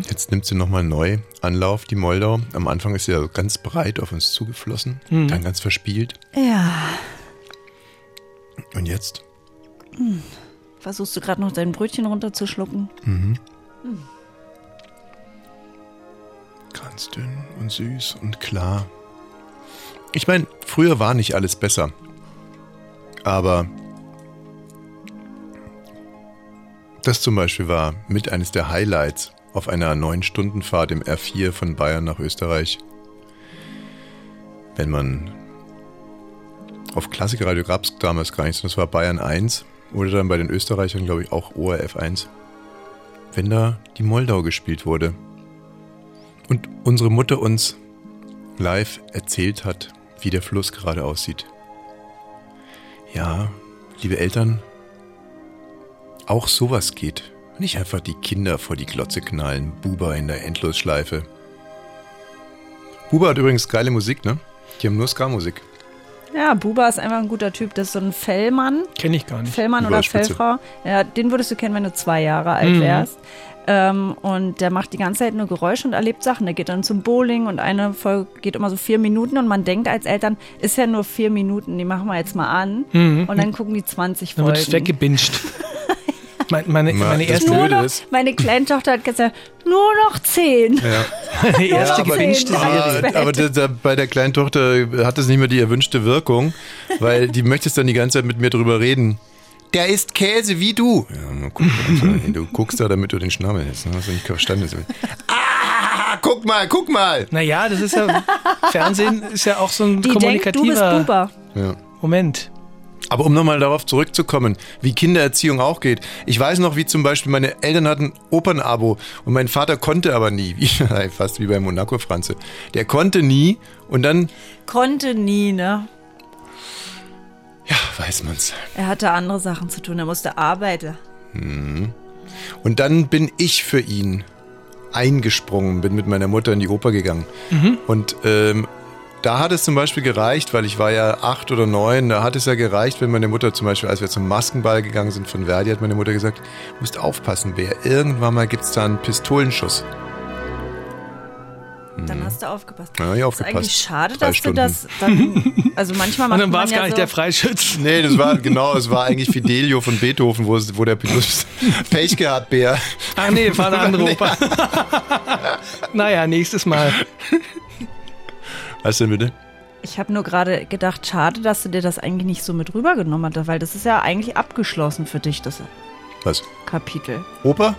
Jetzt nimmt sie nochmal neu Anlauf, die Moldau. Am Anfang ist sie ja ganz breit auf uns zugeflossen, dann ganz verspielt. Ja. Und jetzt? Versuchst du gerade noch dein Brötchen runterzuschlucken? Ganz dünn und süß und klar. Ich meine, früher war nicht alles besser. Aber das zum Beispiel war mit eines der Highlights auf einer neun Stunden Fahrt im R4 von Bayern nach Österreich. Wenn man auf Klassikradio gab es damals gar nichts, das war Bayern 1 oder dann bei den Österreichern, glaube ich, auch ORF 1. Wenn da die Moldau gespielt wurde und unsere Mutter uns live erzählt hat, wie der Fluss gerade aussieht. Ja, liebe Eltern, auch sowas geht. Nicht einfach die Kinder vor die Glotze knallen, Buba in der Endlosschleife. Buba hat übrigens geile Musik, ne? Die haben nur Ska-Musik. Ja, Buba ist einfach ein guter Typ. Das ist so ein Fellmann. Kenne ich gar nicht. Fellmann Buba oder. Fellfrau. Ja, den würdest du kennen, wenn du zwei Jahre alt Mhm. wärst. Ähm, und der macht die ganze Zeit nur Geräusche und erlebt Sachen. Der geht dann zum Bowling und eine Folge geht immer so vier Minuten und man denkt als Eltern, ist ja nur vier Minuten, die machen wir jetzt mal an. Und dann gucken die 20 Dann wird es Folgen. meine, meine, meine erste, Nur noch, meine kleine Tochter hat gesagt, nur noch zehn. Ja. meine erste aber- Serie. Aber, aber da, da, bei der kleinen Tochter hat das nicht mehr die erwünschte Wirkung, weil die möchtest dann die ganze Zeit mit mir drüber reden. Der isst Käse wie du. Ja, mal gucken, also, du guckst da, damit du den Schnabel hältst. Ne? Hast du nicht verstanden? ah, guck mal, guck mal. Naja, das ist ja, Fernsehen ist ja auch so ein Die denkt, du bist kommunikativer Buba. Ja. Moment. Aber um nochmal darauf zurückzukommen, wie Kindererziehung auch geht. Ich weiß noch, wie zum Beispiel meine Eltern hatten Opernabo und mein Vater konnte aber nie, wie, fast wie bei Monaco Franze. Der konnte nie und dann, Konnte nie, ne? ja, weiß man's. Er hatte andere Sachen zu tun. Er musste arbeiten. Und dann bin ich für ihn eingesprungen, bin mit meiner Mutter in die Oper gegangen. Und ähm, da hat es zum Beispiel gereicht, weil ich war ja acht oder neun, da hat es ja gereicht, wenn meine Mutter zum Beispiel, als wir zum Maskenball gegangen sind von Verdi, hat meine Mutter gesagt, du musst aufpassen, wer irgendwann mal gibt's da einen Pistolenschuss. Dann hast du aufgepasst. Ja, ich ist aufgepasst. eigentlich schade, Drei dass Stunden. du das dann. Also manchmal macht Und dann war es ja gar nicht so, der Freischütz. Nee, das war, genau, es war eigentlich Fidelio von Beethoven, wo, es, wo der Pilot Pech gehabt, Bär. Ach nee, war eine andere. Oper. naja, nächstes Mal. Was denn bitte? Ich habe nur gerade gedacht, schade, dass du dir das eigentlich nicht so mit rübergenommen hast, weil das ist ja eigentlich abgeschlossen für dich, das Was? Kapitel. Oper?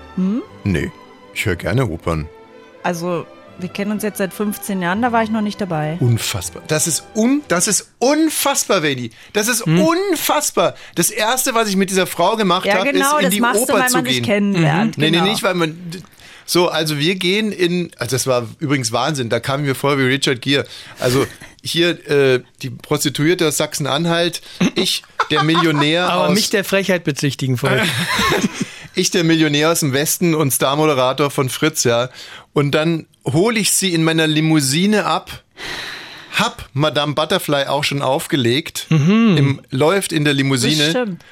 Nee, ich höre gerne Opern. Also, wir kennen uns jetzt seit 15 Jahren, da war ich noch nicht dabei. Unfassbar. Das ist un, das ist unfassbar, Veni. Das ist unfassbar. Das erste, was ich mit dieser Frau gemacht Ja, habe, genau, ist in das die machst Oper du, weil zu man gehen. dich kennenlernt. Nee, genau. nee, nicht, weil man. So, also wir gehen in. Also das war übrigens Wahnsinn. Da kamen wir vor wie Richard Gere. Also hier äh, die Prostituierte aus Sachsen-Anhalt, ich, der Millionär Aber aus. mich der Frechheit bezichtigen folgt. ich der Millionär aus dem Westen und Starmoderator von Fritz, ja. Und dann hole ich sie in meiner Limousine ab. Hab Madame Butterfly auch schon aufgelegt. Im, läuft in der Limousine. Bestimmt.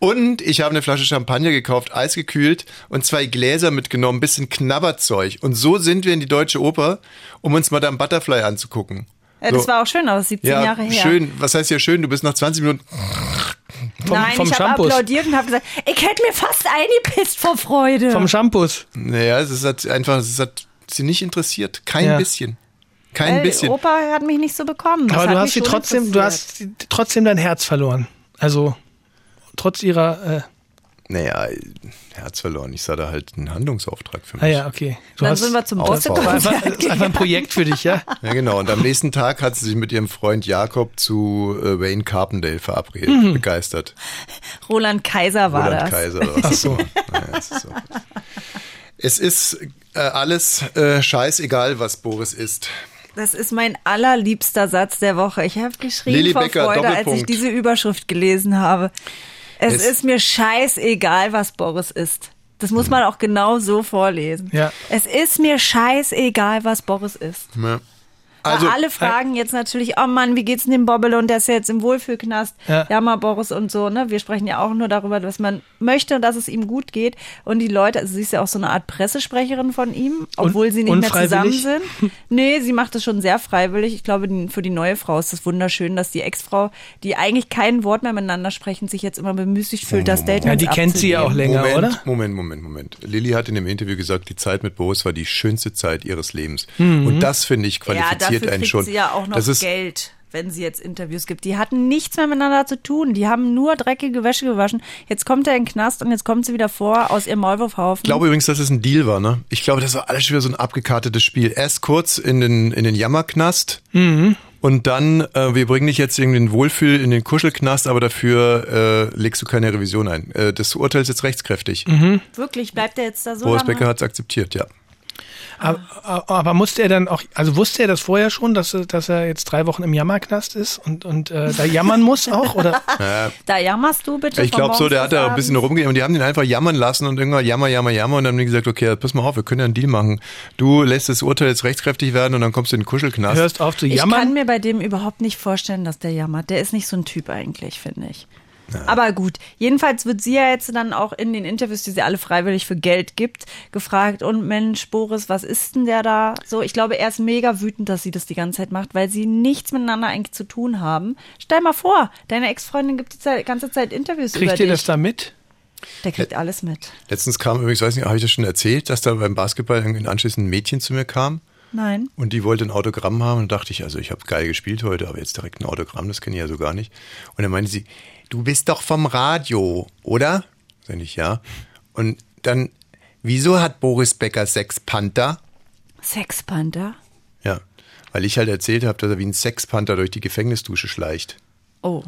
Und ich habe eine Flasche Champagner gekauft, eisgekühlt und zwei Gläser mitgenommen, bisschen Knabberzeug. Und so sind wir in die Deutsche Oper, um uns Madame Butterfly anzugucken. Ja, das so. war auch schön, aber 17 ja, Jahre her. schön. Was heißt ja schön? Du bist nach 20 Minuten. Vom, Nein, vom ich habe applaudiert und habe gesagt, ich hätte mir fast eingepisst vor Freude. Vom Shampoos. Naja, es hat einfach, es hat sie nicht interessiert. Kein Ja. bisschen. Kein Weil bisschen. Opa hat mich nicht so bekommen. Das Aber du hast sie trotzdem, du hast trotzdem dein Herz verloren. Also trotz ihrer. Äh, Naja, Herz verloren. Ich sah da halt einen Handlungsauftrag für mich. ah ja, okay. Du Dann sind wir zum Aufbau. das war ist einfach ein Projekt für dich, ja? Ja, genau. Und am nächsten Tag hat sie sich mit ihrem Freund Jakob zu äh, Wayne Carpendale verabredet. Mhm. Begeistert. Roland Kaiser war Roland das. Kaiser. Oder was Ach so. auch immer. Ja, es ist, so. es ist äh, alles äh, scheißegal, was Boris ist. Das ist mein allerliebster Satz der Woche. Ich habe geschrien Lilly vor Becker, Freude, als ich diese Überschrift gelesen habe. Es, Es- ist mir scheißegal, was Boris ist. Das muss man auch genau so vorlesen. Ja. Es ist mir scheißegal, was Boris ist. Ja. Also, Weil alle fragen jetzt natürlich, oh Mann, wie geht's denn dem Bobbele und der ist ja jetzt im Wohlfühlknast. Ja. Ja. mal Boris und so, ne? Wir sprechen ja auch nur darüber, dass man möchte, dass es ihm gut geht. Und die Leute, also sie ist ja auch so eine Art Pressesprecherin von ihm, obwohl sie nicht mehr zusammen sind. Nee, sie macht es schon sehr freiwillig. Ich glaube, für die neue Frau ist das wunderschön, dass die Ex-Frau, die eigentlich kein Wort mehr miteinander sprechen, sich jetzt immer bemüßigt fühlt, das Date Ja, die kennt sie ja auch länger, Moment, oder? Moment, Moment, Moment. Lilly hat in dem Interview gesagt, die Zeit mit Boris war die schönste Zeit ihres Lebens. Mhm. Und das finde ich Ja, dafür einen kriegt schon. sie ja auch noch das ist, Geld, wenn sie jetzt Interviews gibt. Die hatten nichts mehr miteinander zu tun. Die haben nur dreckige Wäsche gewaschen. Jetzt kommt er in den Knast und jetzt kommt sie wieder vor aus ihrem Maulwurfhaufen. Ich glaube übrigens, dass es ein Deal war, ne? Ich glaube, das war alles schon wieder so ein abgekartetes Spiel. Erst kurz in den, in den Jammerknast. Und dann, äh, wir bringen dich jetzt in den Wohlfühl, in den Kuschelknast, aber dafür äh, legst du keine Revision ein. Äh, das Urteil ist jetzt rechtskräftig. Wirklich, bleibt er jetzt da so Boris lange? Becker hat es akzeptiert, ja. Aber, aber musste er dann auch, also wusste er das vorher schon, dass, er- dass er jetzt drei Wochen im Jammerknast ist und, und äh, da jammern muss auch? Oder? Da jammerst du bitte Ich glaube so, der hat da ein bisschen rumgehen und die haben den einfach jammern lassen und irgendwann jammer, jammer, jammer und dann haben die gesagt, okay, pass mal auf, wir können ja einen Deal machen. Du lässt das Urteil jetzt rechtskräftig werden und dann kommst du in den Kuschelknast. Hörst auf zu Ich jammern? kann mir bei dem überhaupt nicht vorstellen, dass der jammert. Der ist nicht so ein Typ eigentlich, finde ich. Aber gut, jedenfalls wird sie ja jetzt dann auch in den Interviews, die sie alle freiwillig für Geld gibt, gefragt, und Mensch, Boris, was ist denn der da? So, ich glaube, er ist mega wütend, dass sie das die ganze Zeit macht, weil sie nichts miteinander eigentlich zu tun haben. Stell mal vor, deine Ex-Freundin gibt die ganze Zeit Interviews über Kriegt ihr dich. das da mit? Der kriegt alles mit. Letztens kam übrigens, weiß nicht, habe ich das schon erzählt, dass da beim Basketball anschließend ein Mädchen zu mir kam Nein. und die wollte ein Autogramm haben und dachte ich, also ich habe geil gespielt heute, aber jetzt direkt ein Autogramm, das kenne ich ja so gar nicht. Und dann meinte sie, du bist doch vom Radio, oder? Sag ich, ja. Und dann, wieso hat Boris Becker sechs Panther? Sexpanther? Ja, weil ich halt erzählt habe, dass er wie ein Sexpanther durch die Gefängnisdusche schleicht. Oh.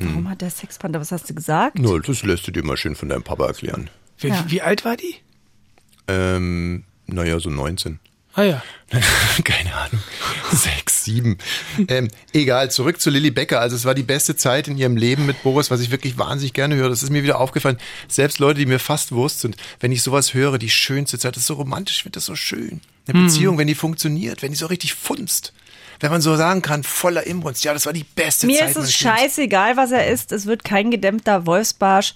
Warum hat der Sexpanther? Was hast du gesagt? Nur, das lässt du dir mal schön von deinem Papa erklären. Wie, Ja. wie alt war die? Ähm, naja, so 19. Ah ja. Keine Ahnung. Sechs, sieben. Ähm, egal, zurück zu Lilly Becker. Also es war die beste Zeit in ihrem Leben mit Boris, was ich wirklich wahnsinnig gerne höre. Das ist mir wieder aufgefallen. Selbst Leute, die mir fast Wurst sind, wenn ich sowas höre, die schönste Zeit, das ist so romantisch, finde das so schön. Eine Beziehung, wenn die funktioniert, wenn die so richtig funzt. Wenn man so sagen kann, voller Inbrunst, ja, das war die beste Mir Zeit. ist es scheißegal, was er ist. Es wird kein gedämmter Wolfsbarsch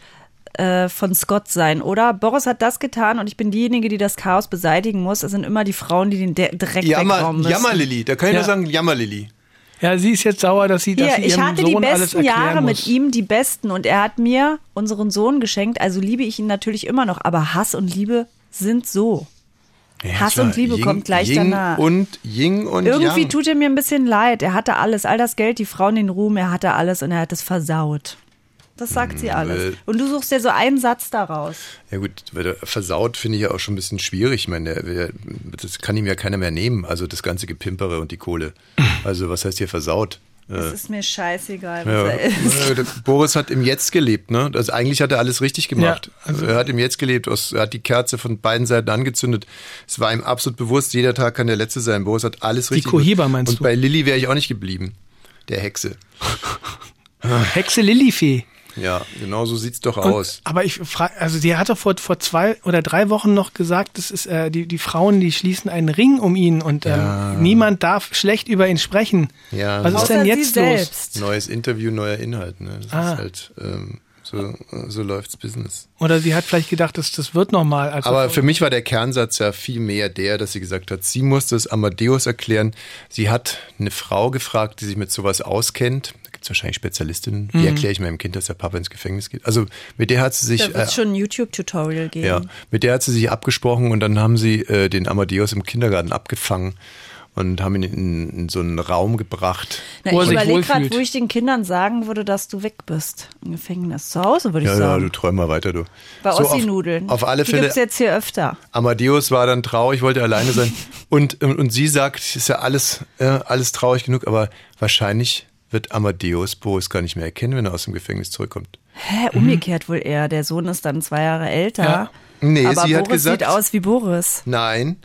äh, von Scott sein, oder? Boris hat das getan und ich bin diejenige, die das Chaos beseitigen muss. Es sind immer die Frauen, die den De Dreck Jammer, wegräumen müssen. Jammer Lilly, da kann ich Ja. nur sagen, Jammer Lilly. Ja, sie ist jetzt sauer, dass sie, dass Hier, ich hatte die Sohn besten Jahre muss. mit ihm, die besten. Und er hat mir unseren Sohn geschenkt, also liebe ich ihn natürlich immer noch. Aber Hass und Liebe sind so. Ja, Hass und Liebe Ying- kommt gleich Ying danach. Und Ying und Irgendwie Yang. tut er mir ein bisschen leid. Er hatte alles, all das Geld, die Frauen, den Ruhm, er hatte alles und er hat es versaut. Das sagt sie alles. äh, Und du suchst dir so einen Satz daraus. Ja gut, weil der versaut finde ich ja auch schon ein bisschen schwierig. Ich meine, das kann ihm ja keiner mehr nehmen. Also das ganze Gepimpere und die Kohle. Also was heißt hier versaut? Es ist mir scheißegal, was Ja, er ist. äh, Boris hat im Jetzt gelebt, ne? Also eigentlich hat er alles richtig gemacht. Ja, also- er hat im Jetzt gelebt, er hat die Kerze von beiden Seiten angezündet. Es war ihm absolut bewusst, jeder Tag kann der letzte sein. Boris hat alles richtig gemacht. meinst Und du? bei Lilly wäre ich auch nicht geblieben. Der Hexe. Hexe Lillifee. Ja, genau so sieht's doch Und- aus. Aber ich frage, also die hatte vor, vor zwei oder drei Wochen noch gesagt, das ist äh, die, die Frauen, die schließen einen Ring um ihn und ähm, niemand darf schlecht über ihn sprechen. Ja, Was ist Außer denn sie jetzt los? selbst. Neues Interview, neuer Inhalt. Ne? Das Ah. ist halt ähm, so, so läuft's Business. Oder sie hat vielleicht gedacht, das, das wird nochmal. Also Aber für mich war der Kernsatz ja viel mehr der, dass sie gesagt hat, sie musste es Amadeus erklären. Sie hat eine Frau gefragt, die sich mit sowas auskennt. Gibt es wahrscheinlich Spezialistinnen. Wie erkläre ich meinem Kind, dass der Papa ins Gefängnis geht? Also mit der hat sie sich Da wird äh, schon ein YouTube-Tutorial geben. ja, mit der hat sie sich abgesprochen und dann haben sie äh, den Amadeus im Kindergarten abgefangen und haben ihn in, in so einen Raum gebracht. Na, Wo ich überlege gerade, wo ich den Kindern sagen würde, dass du weg bist. Im Gefängnis. Zu Hause würde ich Ja, ja, sagen. du träum mal weiter, du. Bei So, auf- Ossi-Nudeln. Auf alle Die Fälle. gibt's jetzt hier öfter. Amadeus war dann traurig, wollte alleine sein. Und, und, und sie sagt, ist ja alles, äh, alles traurig genug, aber wahrscheinlich wird Amadeus Boris gar nicht mehr erkennen, wenn er aus dem Gefängnis zurückkommt. Hä, umgekehrt wohl eher. Der Sohn ist dann zwei Jahre älter. Ja. Nee, aber sie hat Boris gesagt- sieht aus wie Boris. Nein,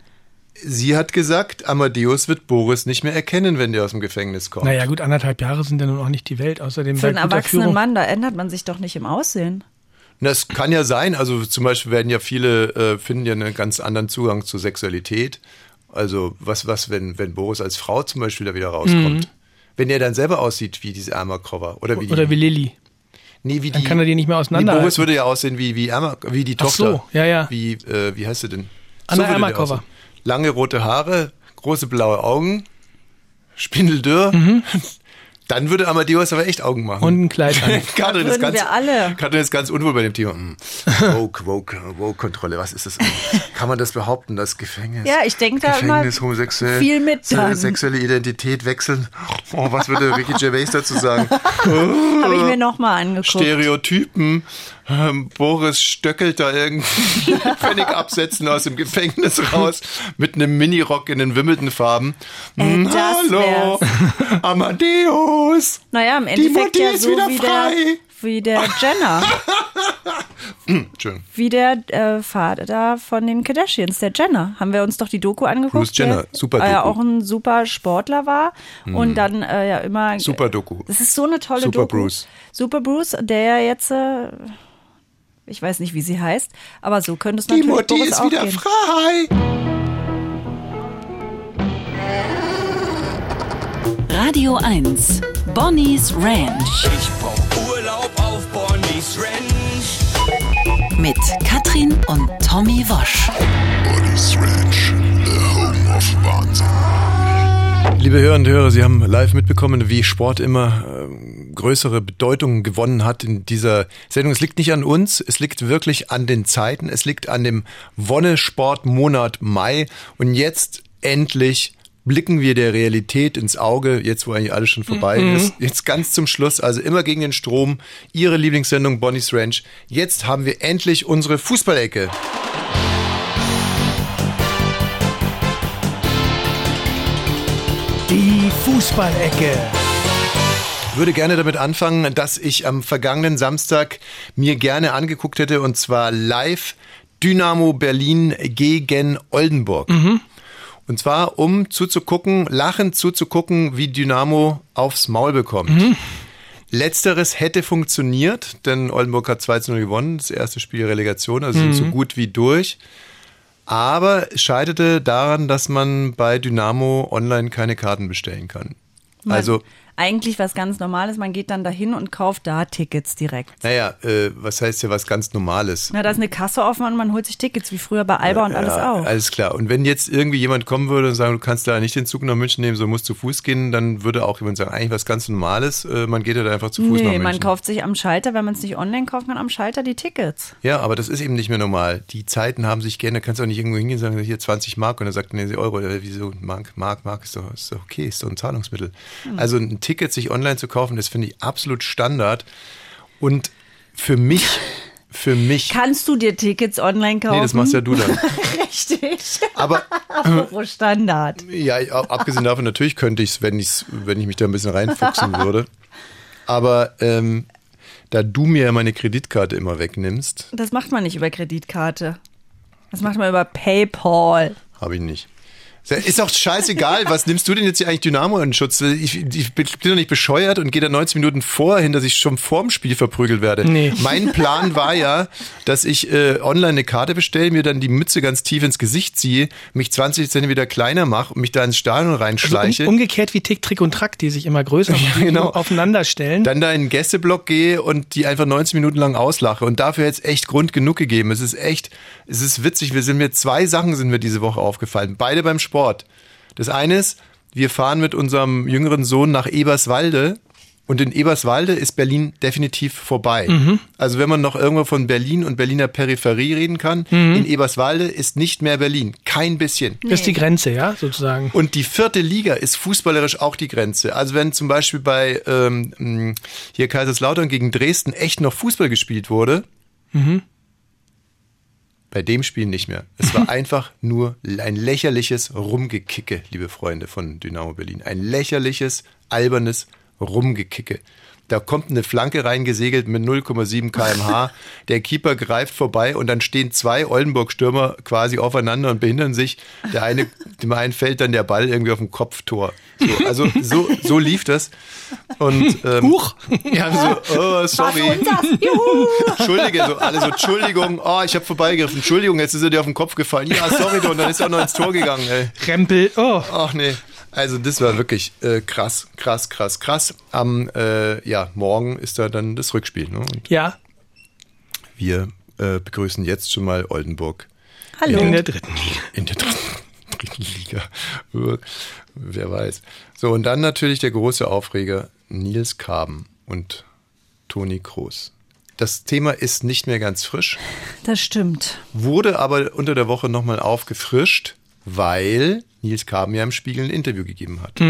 sie hat gesagt, Amadeus wird Boris nicht mehr erkennen, wenn der aus dem Gefängnis kommt. naja, gut, anderthalb Jahre sind ja nun auch nicht die Welt. Außerdem Für einen erwachsenen Führung. Mann, da ändert man sich doch nicht im Aussehen. Das kann ja sein. Also zum Beispiel werden ja viele, äh, finden ja einen ganz anderen Zugang zur Sexualität. Also was, was, wenn, wenn Boris als Frau zum Beispiel da wieder rauskommt. Wenn er dann selber aussieht wie diese Ermakova oder wie die, Oder wie Lilly. nee, wie Dann die, kann er die nicht mehr nee, auseinander. Boris würde ja aussehen wie, wie, Erma, wie die Ach Tochter. so, ja, ja. Wie, äh, wie heißt sie denn? Anna Ermakova. aussehen. Lange rote Haare, große blaue Augen, spindeldürr. Dann würde Amadeus aber echt Augen machen. Und ein Kleid an. Katrin ist Würden ganz, wir alle. Katrin ist ganz unwohl bei dem Thema. Hm. Vogue, Vogue, Vogue-Kontrolle, was ist das? Kann man das behaupten, das Gefängnis? Ja, ich denke da immer Gefängnis, homosexuell, viel mit dann. sexuelle Identität wechseln. Oh, was würde Ricky Gervais dazu sagen? Habe ich mir nochmal angeguckt. Stereotypen. Ähm, Boris stöckelt da irgendwie Pfennig absetzen aus dem Gefängnis raus mit einem Minirock in den Wimbledon-Farben. Äh, Hm, Hallo, Amadeus. Naja, im Die Endeffekt Mutti ja ist so wieder wie frei. der, wie der Jenner. Schön. wie der äh, Vater von den Kardashians, der Jenner. Haben wir uns doch die Doku angeguckt. Bruce Jenner, der, super äh, Doku. auch ein super Sportler war und dann äh, ja immer. Super Doku. Das ist so eine tolle Super Doku. Bruce. Super Bruce, der ja jetzt, äh, ich weiß nicht, wie sie heißt, aber so könnte es Die natürlich Mutti Boris ist auch wieder gehen. frei. Radio 1. Bonnie's Ranch Ich brauch Urlaub auf Bonnie's Ranch. mit Katrin und Tommy Wosch. Bonnie's Ranch, the home of Wahnsinn. Liebe Hörerinnen und Hörer, Sie haben live mitbekommen, wie Sport immer ähm, größere Bedeutung gewonnen hat in dieser Sendung. Es liegt nicht an uns, es liegt wirklich an den Zeiten, es liegt an dem Wonnesportmonat Mai und jetzt endlich blicken wir der Realität ins Auge, jetzt wo eigentlich alles schon vorbei ist. Jetzt ganz zum Schluss, also immer gegen den Strom, Ihre Lieblingssendung Bonnie's Ranch. Jetzt haben wir endlich unsere Fußballecke. Die Fußballecke. Würde gerne damit anfangen, dass ich am vergangenen Samstag mir gerne angeguckt hätte und zwar live Dynamo Berlin gegen Oldenburg. Und zwar um zuzugucken, lachend zuzugucken, wie Dynamo aufs Maul bekommt. Letzteres hätte funktioniert, denn Oldenburg hat 2 zu 0 gewonnen, das erste Spiel Relegation, also sind so gut wie durch. Aber es scheiterte daran, dass man bei Dynamo online keine Karten bestellen kann. Also Eigentlich was ganz Normales, man geht dann dahin und kauft da Tickets direkt. Naja, äh, was heißt ja was ganz Normales? Na, da ist eine Kasse offen und man holt sich Tickets, wie früher bei Alba und alles ja, auch. Alles klar. Und wenn jetzt irgendwie jemand kommen würde und sagen, du kannst da nicht den Zug nach München nehmen, so musst zu Fuß gehen, dann würde auch jemand sagen, eigentlich was ganz Normales, äh, man geht ja da einfach zu Fuß nach Nee, München. man kauft sich am Schalter, wenn man es nicht online kauft, man am Schalter die Tickets. ja, aber das ist eben nicht mehr normal. Die Zeiten haben sich geändert. Kannst du auch nicht irgendwo hingehen und sagen, hier 20 Mark und dann sagt, nee, Euro. Äh, Wieso Mark, Mark, Mark ist doch, ist doch okay, ist doch ein Zahlungsmittel. Hm. Also ein Ticket sich online zu kaufen, das finde ich absolut Standard. Und für mich, für mich, Kannst du dir Tickets online kaufen? nee, das machst ja du dann. Richtig. Aber Apropos Standard. Ja, abgesehen davon, natürlich könnte ich es, wenn, ich's- wenn ich mich da ein bisschen reinfuchsen würde. Aber ähm, da du mir ja meine Kreditkarte immer wegnimmst, Das macht man nicht über Kreditkarte. Das macht man über PayPal. habe ich nicht. Ist doch scheißegal, was nimmst du denn jetzt hier eigentlich Dynamo in Schutz? Ich, ich bin doch nicht bescheuert und gehe da 90 Minuten vorhin, dass ich schon vorm Spiel verprügelt werde. Nee. Mein Plan war ja, dass ich äh, online eine Karte bestelle, mir dann die Mütze ganz tief ins Gesicht ziehe, mich 20 Zentimeter kleiner mache und mich da ins Stadion Also reinschleiche. um, umgekehrt wie Tick, Trick und Track, die sich immer größer machen, genau. aufeinander stellen. dann da in den Gästeblock gehe und die einfach 90 Minuten lang auslache. Und dafür hätte es echt Grund genug gegeben. Es ist echt, es ist witzig. Wir sind mir zwei Sachen sind mir diese Woche aufgefallen. Beide beim Sport. Das eine ist, wir fahren mit unserem jüngeren Sohn nach Eberswalde. Und in Eberswalde ist Berlin definitiv vorbei. Also wenn man noch irgendwo von Berlin und Berliner Peripherie reden kann, in Eberswalde ist nicht mehr Berlin. Kein bisschen. Das ist die Grenze, ja, sozusagen. Und die vierte Liga ist fußballerisch auch die Grenze. Also wenn zum Beispiel bei ähm, hier Kaiserslautern gegen Dresden echt noch Fußball gespielt wurde, bei dem Spiel nicht mehr. Es war einfach nur ein lächerliches Rumgekicke, liebe Freunde von Dynamo Berlin. Ein lächerliches, albernes Rumgekicke. Da kommt eine Flanke reingesegelt mit 0,7 kmh. Der Keeper greift vorbei und dann stehen zwei Oldenburg-Stürmer quasi aufeinander und behindern sich. Der eine, dem einen fällt dann der Ball irgendwie auf dem Kopftor. So, also so, so lief das. Und ähm, Huch! ja, so, oh, sorry. Entschuldige, so alle so, Entschuldigung, oh, ich habe vorbeigegriffen, Entschuldigung, jetzt ist er dir auf den Kopf gefallen. Ja, sorry, und dann ist er auch noch ins Tor gegangen, ey. Rempel, oh. Ach nee. Also das war wirklich äh, krass, krass, krass, krass. Am äh, ja, morgen ist da dann das Rückspiel. Ne? Und Ja, wir äh, begrüßen jetzt schon mal Oldenburg Hallo. in der dritten Liga. in der dritten, dritten Liga. Wer weiß. So, und dann natürlich der große Aufreger Nils Kaben und Toni Kroos. Das Thema ist nicht mehr ganz frisch, Das stimmt. wurde aber unter der Woche nochmal aufgefrischt, weil Nils Kaben ja im Spiegel ein Interview gegeben hat.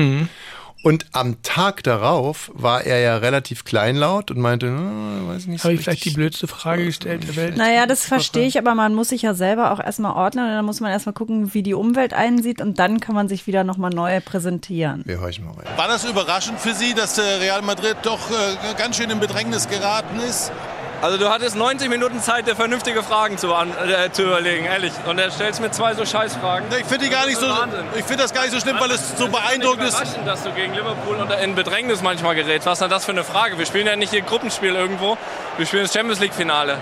Und am Tag darauf war er ja relativ kleinlaut und meinte, "Ah, weiß nicht so Habe ich vielleicht die richtig." blödste Frage gestellt der Welt? Naja, das verstehe ich, aber man muss sich ja selber auch erstmal ordnen und dann muss man erstmal gucken, wie die Umwelt einsieht und dann kann man sich wieder nochmal neu präsentieren. Wir horchen mal rein. War das überraschend für Sie, dass äh, Real Madrid doch äh, ganz schön in Bedrängnis geraten ist? Also du hattest 90 Minuten Zeit, dir vernünftige Fragen zu, an, äh, zu überlegen, ehrlich. Und er stellst mir zwei so Scheißfragen. Ich finde die gar nicht so. Wahnsinn. Ich finde das gar nicht so schlimm, weil es so beeindruckend nicht ist. überraschend, dass du gegen Liverpool unter, in Bedrängnis manchmal gerätst. Was ist denn das für eine Frage? Wir spielen ja nicht hier Gruppenspiel irgendwo. Wir spielen das Champions League Finale.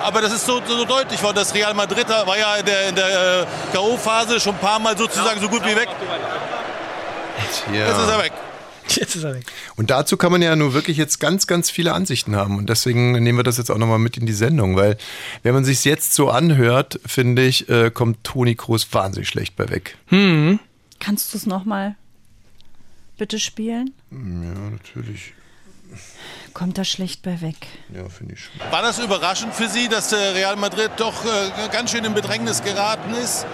Aber das ist so, so deutlich worden. Das Real Madrid da war ja in der, in der äh, K.O.-Phase schon ein paar Mal sozusagen so gut wie weg. Jetzt ist er weg. Jetzt ist er weg. Und dazu kann man ja nur wirklich jetzt ganz, ganz viele Ansichten haben. Und deswegen nehmen wir das jetzt auch nochmal mit in die Sendung, weil wenn man sich jetzt so anhört, finde ich, äh, kommt Toni Kroos wahnsinnig schlecht bei weg. Kannst du es nochmal bitte spielen? Ja, natürlich. Kommt da schlecht bei weg. Ja, finde ich schon. War das überraschend für Sie, dass äh, Real Madrid doch äh, ganz schön in Bedrängnis geraten ist?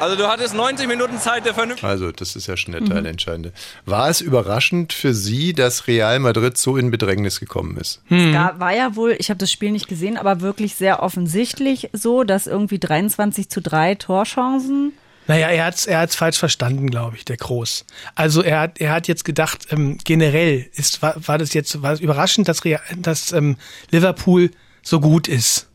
Also du hattest 90 Minuten Zeit, dir vernünftig... Also, das ist ja schon der Teil Entscheidende. War es überraschend für Sie, dass Real Madrid so in Bedrängnis gekommen ist? Es gab, war ja wohl, ich habe das Spiel nicht gesehen, aber wirklich sehr offensichtlich so, dass irgendwie 23 zu 3 Torchancen. Naja, er hat's, er hat's falsch verstanden, glaube ich, der Groß. Also er hat, er hat jetzt gedacht, ähm, generell ist, war, war das jetzt, war es überraschend, dass, Real, dass ähm, Liverpool so gut ist.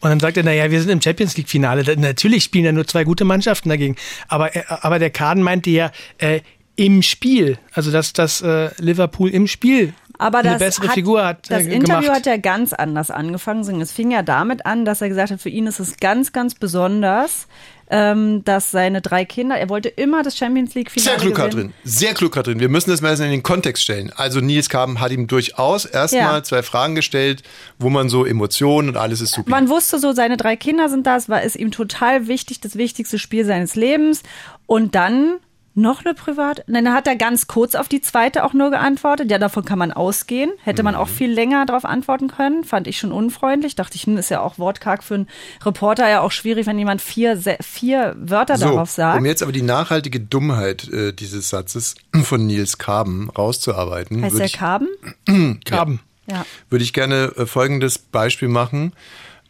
Und dann sagt er, naja, wir sind im Champions League Finale. Da- Natürlich spielen ja nur zwei gute Mannschaften dagegen. Aber, er- aber der Kaden meinte ja, äh, im Spiel, also dass, dass äh, Liverpool im Spiel Aber eine bessere hat, Figur hat das äh, Interview gemacht. hat ja ganz anders angefangen. Es fing ja damit an, dass er gesagt hat, für ihn ist es ganz, ganz besonders, ähm, dass seine drei Kinder, er wollte immer das Champions League Sehr klug, gewinnen. Katrin. Sehr klug, Katrin. Wir müssen das mal in den Kontext stellen. Also Nils Kaben hat ihm durchaus erstmal Ja. zwei Fragen gestellt, wo man so Emotionen und alles ist super. Man wusste so, seine drei Kinder sind da, es war ist ihm total wichtig, das wichtigste Spiel seines Lebens. Und dann noch eine Privat. Nein, dann hat er ganz kurz auf die zweite auch nur geantwortet. Ja, davon kann man ausgehen. Hätte man auch viel länger darauf antworten können. Fand ich schon unfreundlich. Dachte ich, hm, ist ja auch wortkarg für einen Reporter ja auch schwierig, wenn jemand vier, vier Wörter darauf sagt. um jetzt aber die nachhaltige Dummheit äh, dieses Satzes von Nils Kaben rauszuarbeiten, heißt der ich, Karben? Kaben. Ja. würde ich gerne äh, folgendes Beispiel machen.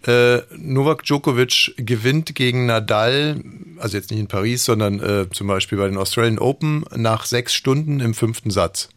Äh, Novak Djokovic gewinnt gegen Nadal, also jetzt nicht in Paris, sondern äh, zum Beispiel bei den Australian Open nach sechs Stunden im fünften Satz.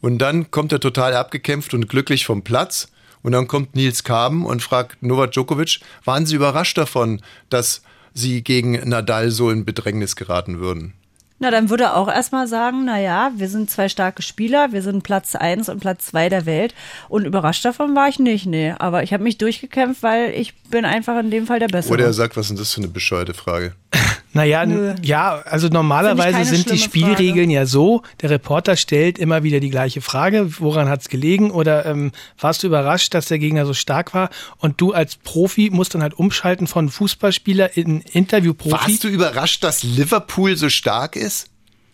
Und dann kommt er total abgekämpft und glücklich vom Platz. Und dann kommt Nils Kaben und fragt Novak Djokovic, waren Sie überrascht davon, dass Sie gegen Nadal so in Bedrängnis geraten würden? Na, dann würde er auch erstmal sagen, na ja, wir sind zwei starke Spieler, wir sind Platz eins und Platz zwei der Welt und überrascht davon war ich nicht, nee. Aber ich habe mich durchgekämpft, weil ich bin einfach in dem Fall der Bessere. Oder er sagt, was ist denn das für eine bescheuerte Frage? Naja, Nö. ja, also normalerweise sind die Spielregeln ja so, der Reporter stellt immer wieder die gleiche Frage, woran hat's gelegen oder ähm, warst du überrascht, dass der Gegner so stark war und du als Profi musst dann halt umschalten von Fußballspieler in Interviewprofi. Warst du überrascht, dass Liverpool so stark ist?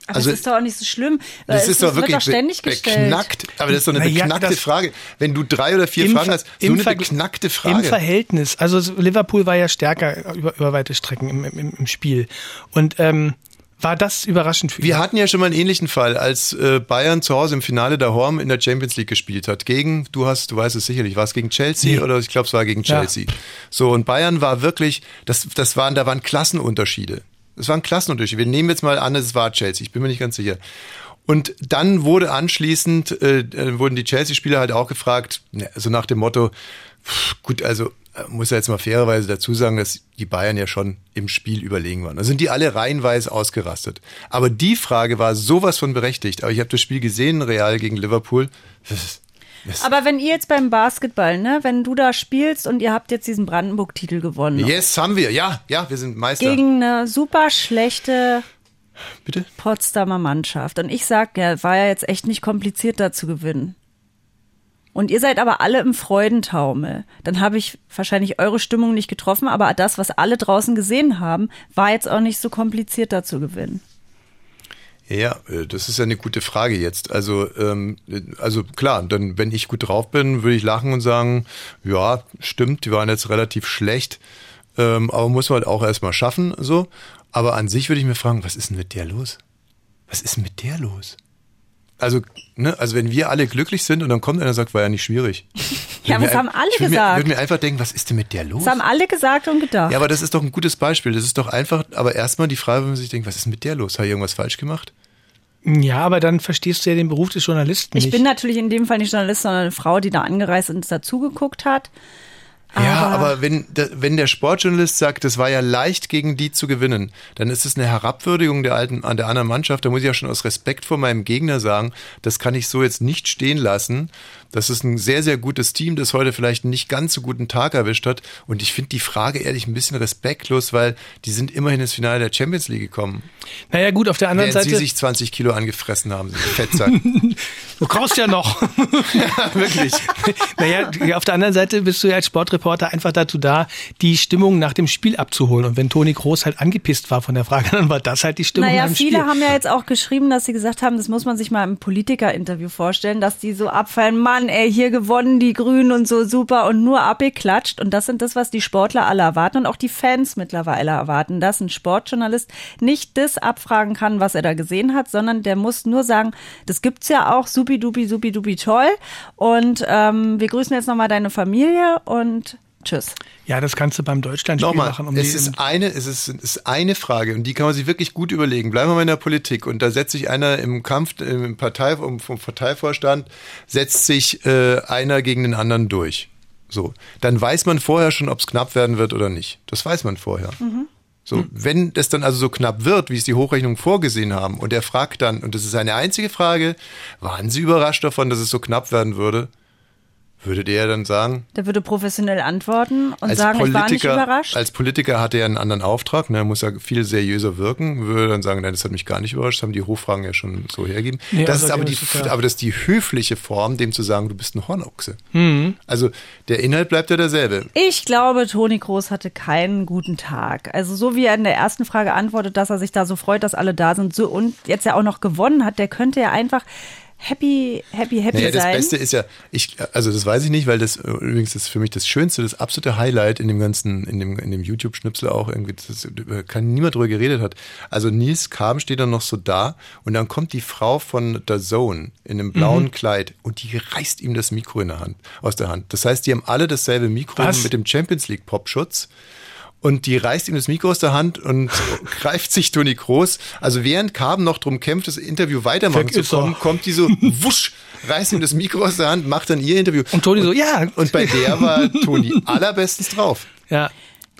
Aber also- das ist doch auch nicht so schlimm. Das es ist doch wirklich doch ständig be gestellt. beknackt. Aber das ist doch eine Na ja, beknackte das- Frage. Wenn du drei oder vier Im Fragen Ver- hast, so im eine Vergl- beknackte Im Frage. Verhältnis. Also so Liverpool war ja stärker über, über weite Strecken im, im, im Spiel. Und ähm, war das überraschend für ihn? Wir hatten ja schon mal einen ähnlichen Fall, als äh, Bayern zu Hause im Finale der Horm in der Champions League gespielt hat. Gegen, du hast, du weißt es sicherlich, war es gegen Chelsea Nee. oder ich glaube, es war gegen Ja. Chelsea. So, und Bayern war wirklich, das, das waren, da waren Klassenunterschiede. Es waren Klassenunterschiede. Wir nehmen jetzt mal an, es war Chelsea, ich bin mir nicht ganz sicher. Und dann wurde anschließend, äh, äh, wurden die Chelsea-Spieler halt auch gefragt, ne, so nach dem Motto, pff, gut, also äh, muss ja jetzt mal fairerweise dazu sagen, dass die Bayern ja schon im Spiel überlegen waren. Da sind die alle reihenweise ausgerastet. Aber die Frage war sowas von berechtigt. Aber ich habe das Spiel gesehen, Real gegen Liverpool. Das, das, Aber wenn ihr jetzt beim Basketball, ne, wenn du da spielst und ihr habt jetzt diesen Brandenburg-Titel gewonnen. yes, haben wir. Ja, ja, wir sind Meister. Gegen eine super schlechte Bitte? Potsdamer Mannschaft. Und ich sag, ja, war ja jetzt echt nicht kompliziert, da zu gewinnen. Und ihr seid aber alle im Freudentaumel. Dann habe ich wahrscheinlich eure Stimmung nicht getroffen, aber das, was alle draußen gesehen haben, war jetzt auch nicht so kompliziert, da zu gewinnen. Ja, äh, das ist ja eine gute Frage jetzt. Also, ähm, also klar, dann, wenn ich gut drauf bin, würde ich lachen und sagen, ja, stimmt, die waren jetzt relativ schlecht, ähm, aber muss man halt auch erstmal schaffen, so. Aber an sich würde ich mir fragen, was ist denn mit der los? Was ist denn mit der los? Also, ne, also wenn wir alle glücklich sind und dann kommt einer und sagt, war ja nicht schwierig. Ja, aber das haben alle ich würde Mir, gesagt. würde mir einfach denken, was ist denn mit der los? Das haben alle gesagt und gedacht. Ja, aber das ist doch ein gutes Beispiel. Das ist doch einfach, aber erstmal die Frage, wenn man sich denkt, was ist mit der los? Habe ich irgendwas falsch gemacht? Ja, aber dann verstehst du ja den Beruf des Journalisten ich nicht. bin natürlich in dem Fall nicht Journalist, sondern eine Frau, die da angereist und dazugeguckt hat. Ja, aber wenn, der- wenn der Sportjournalist sagt, das war ja leicht gegen die zu gewinnen, dann ist es eine Herabwürdigung der alten, an der anderen Mannschaft. Da muss ich ja schon aus Respekt vor meinem Gegner sagen, das kann ich so jetzt nicht stehen lassen. Das ist ein sehr, sehr gutes Team, das heute vielleicht einen nicht ganz so guten Tag erwischt hat. Und ich finde die Frage ehrlich ein bisschen respektlos, weil die sind immerhin ins Finale der Champions League gekommen. Naja, gut, auf der anderen Während sie Seite. sich 20 Kilo angefressen haben, sie Fettsack. Du brauchst ja noch. ja, wirklich. Naja, auf der anderen Seite bist du ja als Sportreporter einfach dazu da, die Stimmung nach dem Spiel abzuholen. Und wenn Toni Groß halt angepisst war von der Frage, dann war das halt die Stimmung Naja, nach dem viele Spiel. haben ja jetzt auch geschrieben, dass sie gesagt haben, das muss man sich mal im Politiker-Interview vorstellen, dass die so abfallen, Mann, ey, hier gewonnen, die Grünen und so super und nur abgeklatscht. Und das sind das, was die Sportler alle erwarten und auch die Fans mittlerweile erwarten, dass ein Sportjournalist nicht das abfragen kann, was er da gesehen hat, sondern der muss nur sagen, das gibt's ja auch, supi-dupi, supi-dupi, toll. Und ähm, wir grüßen jetzt nochmal deine Familie und tschüss. Ja, das kannst du beim Deutschlandspiel Nochmal, machen. Um es ist eine, es ist, es ist eine Frage und die kann man sich wirklich gut überlegen. Bleiben wir mal in der Politik und da setzt sich einer im Kampf im Partei, vom Parteivorstand setzt sich äh, einer gegen den anderen durch. So, dann weiß man vorher schon, ob es knapp werden wird oder nicht. Das weiß man vorher. So, wenn das dann also so knapp wird, wie es die Hochrechnungen vorgesehen haben, und er fragt dann, und das ist eine einzige Frage, waren Sie überrascht davon, dass es so knapp werden würde? Würdet ihr dann sagen, Der würde professionell antworten und sagen, ich war nicht überrascht. als Politiker hatte er einen anderen Auftrag, ne, er muss ja viel seriöser wirken, würde dann sagen, nein, das hat mich gar nicht überrascht, das haben die Hochfragen ja schon so hergegeben. Nee, das ist außerdem aber die, ist ja- aber das ist die höfliche Form, dem zu sagen, du bist ein Hornochse. Mhm. Also der Inhalt bleibt ja derselbe. Ich glaube, Toni Kroos hatte keinen guten Tag. Also so wie er in der ersten Frage antwortet, dass er sich da so freut, dass alle da sind so und jetzt ja auch noch gewonnen hat, der könnte ja einfach happy, happy, happy Naja, das sein. Beste ist ja, ich, also das weiß ich nicht, weil das übrigens ist für mich das Schönste, das absolute Highlight in dem ganzen, in dem, in dem YouTube-Schnipsel auch irgendwie, das, kann niemand drüber geredet hat. Also Nils Kam steht dann noch so da und dann kommt die Frau von der Zone in einem blauen Mhm. Kleid und die reißt ihm das Mikro in der Hand, aus der Hand. Das heißt, die haben alle dasselbe Mikro Was? mit dem Champions League Popschutz. Und die reißt ihm das Mikro aus der Hand und greift sich Toni Kroos. Also während Carben noch drum kämpft, das Interview weitermachen Weg zu kommen, kommt die so wusch, reißt ihm das Mikro aus der Hand, macht dann ihr Interview. Und Toni so, ja. Und bei der war Toni allerbestens drauf. Ja,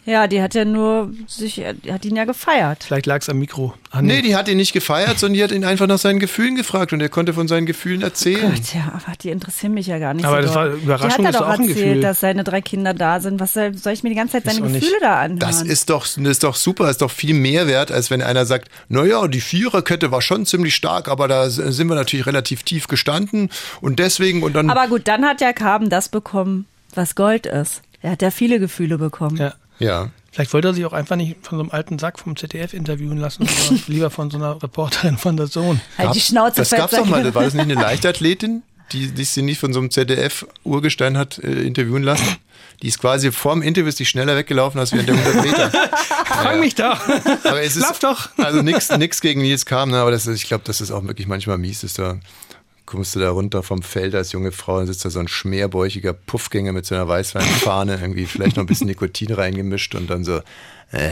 ja, die hat ja nur sich, die hat ihn ja gefeiert. vielleicht lag es am Mikro. Ah, Nee, die hat ihn nicht gefeiert, sondern die hat ihn einfach nach seinen Gefühlen gefragt und er konnte von seinen Gefühlen erzählen. Gott, ja, aber die interessieren mich ja gar nicht Aber so das doll. war- Überraschung die hat er doch auch ein erzählt, Gefühl. dass seine drei Kinder da sind. Was soll, soll ich mir die ganze Zeit seine Gefühle da anhören? Das ist doch, das ist doch super, ist doch viel mehr wert, als wenn einer sagt, naja, die Viererkette war schon ziemlich stark, aber da sind wir natürlich relativ tief gestanden und deswegen und dann. aber gut, dann hat ja Carben das bekommen, was Gold ist. Er hat ja viele Gefühle bekommen. Ja. Ja. Vielleicht wollte er sich auch einfach nicht von so einem alten Sack vom ZDF interviewen lassen, sondern lieber von so einer Reporterin von der Zone. Halt die Schnauze Das fest, gab's doch mal, ich. war das nicht eine Leichtathletin, die, die sie nicht von so einem ZDF-Urgestein hat äh, interviewen lassen? Die ist quasi vorm Interview ist die schneller weggelaufen als während der 100 Meter. Frag mich doch. Aber es ist, Lauf doch. Also nichts nix gegen Nils Kam, ne, aber das ist, ich glaube, das ist auch wirklich manchmal mies. Ist da, kommst du da runter vom Feld als junge Frau und sitzt da so ein schmerbäuchiger Puffgänger mit so einer Weißweinfahne, irgendwie vielleicht noch ein bisschen Nikotin reingemischt und dann so. Äh.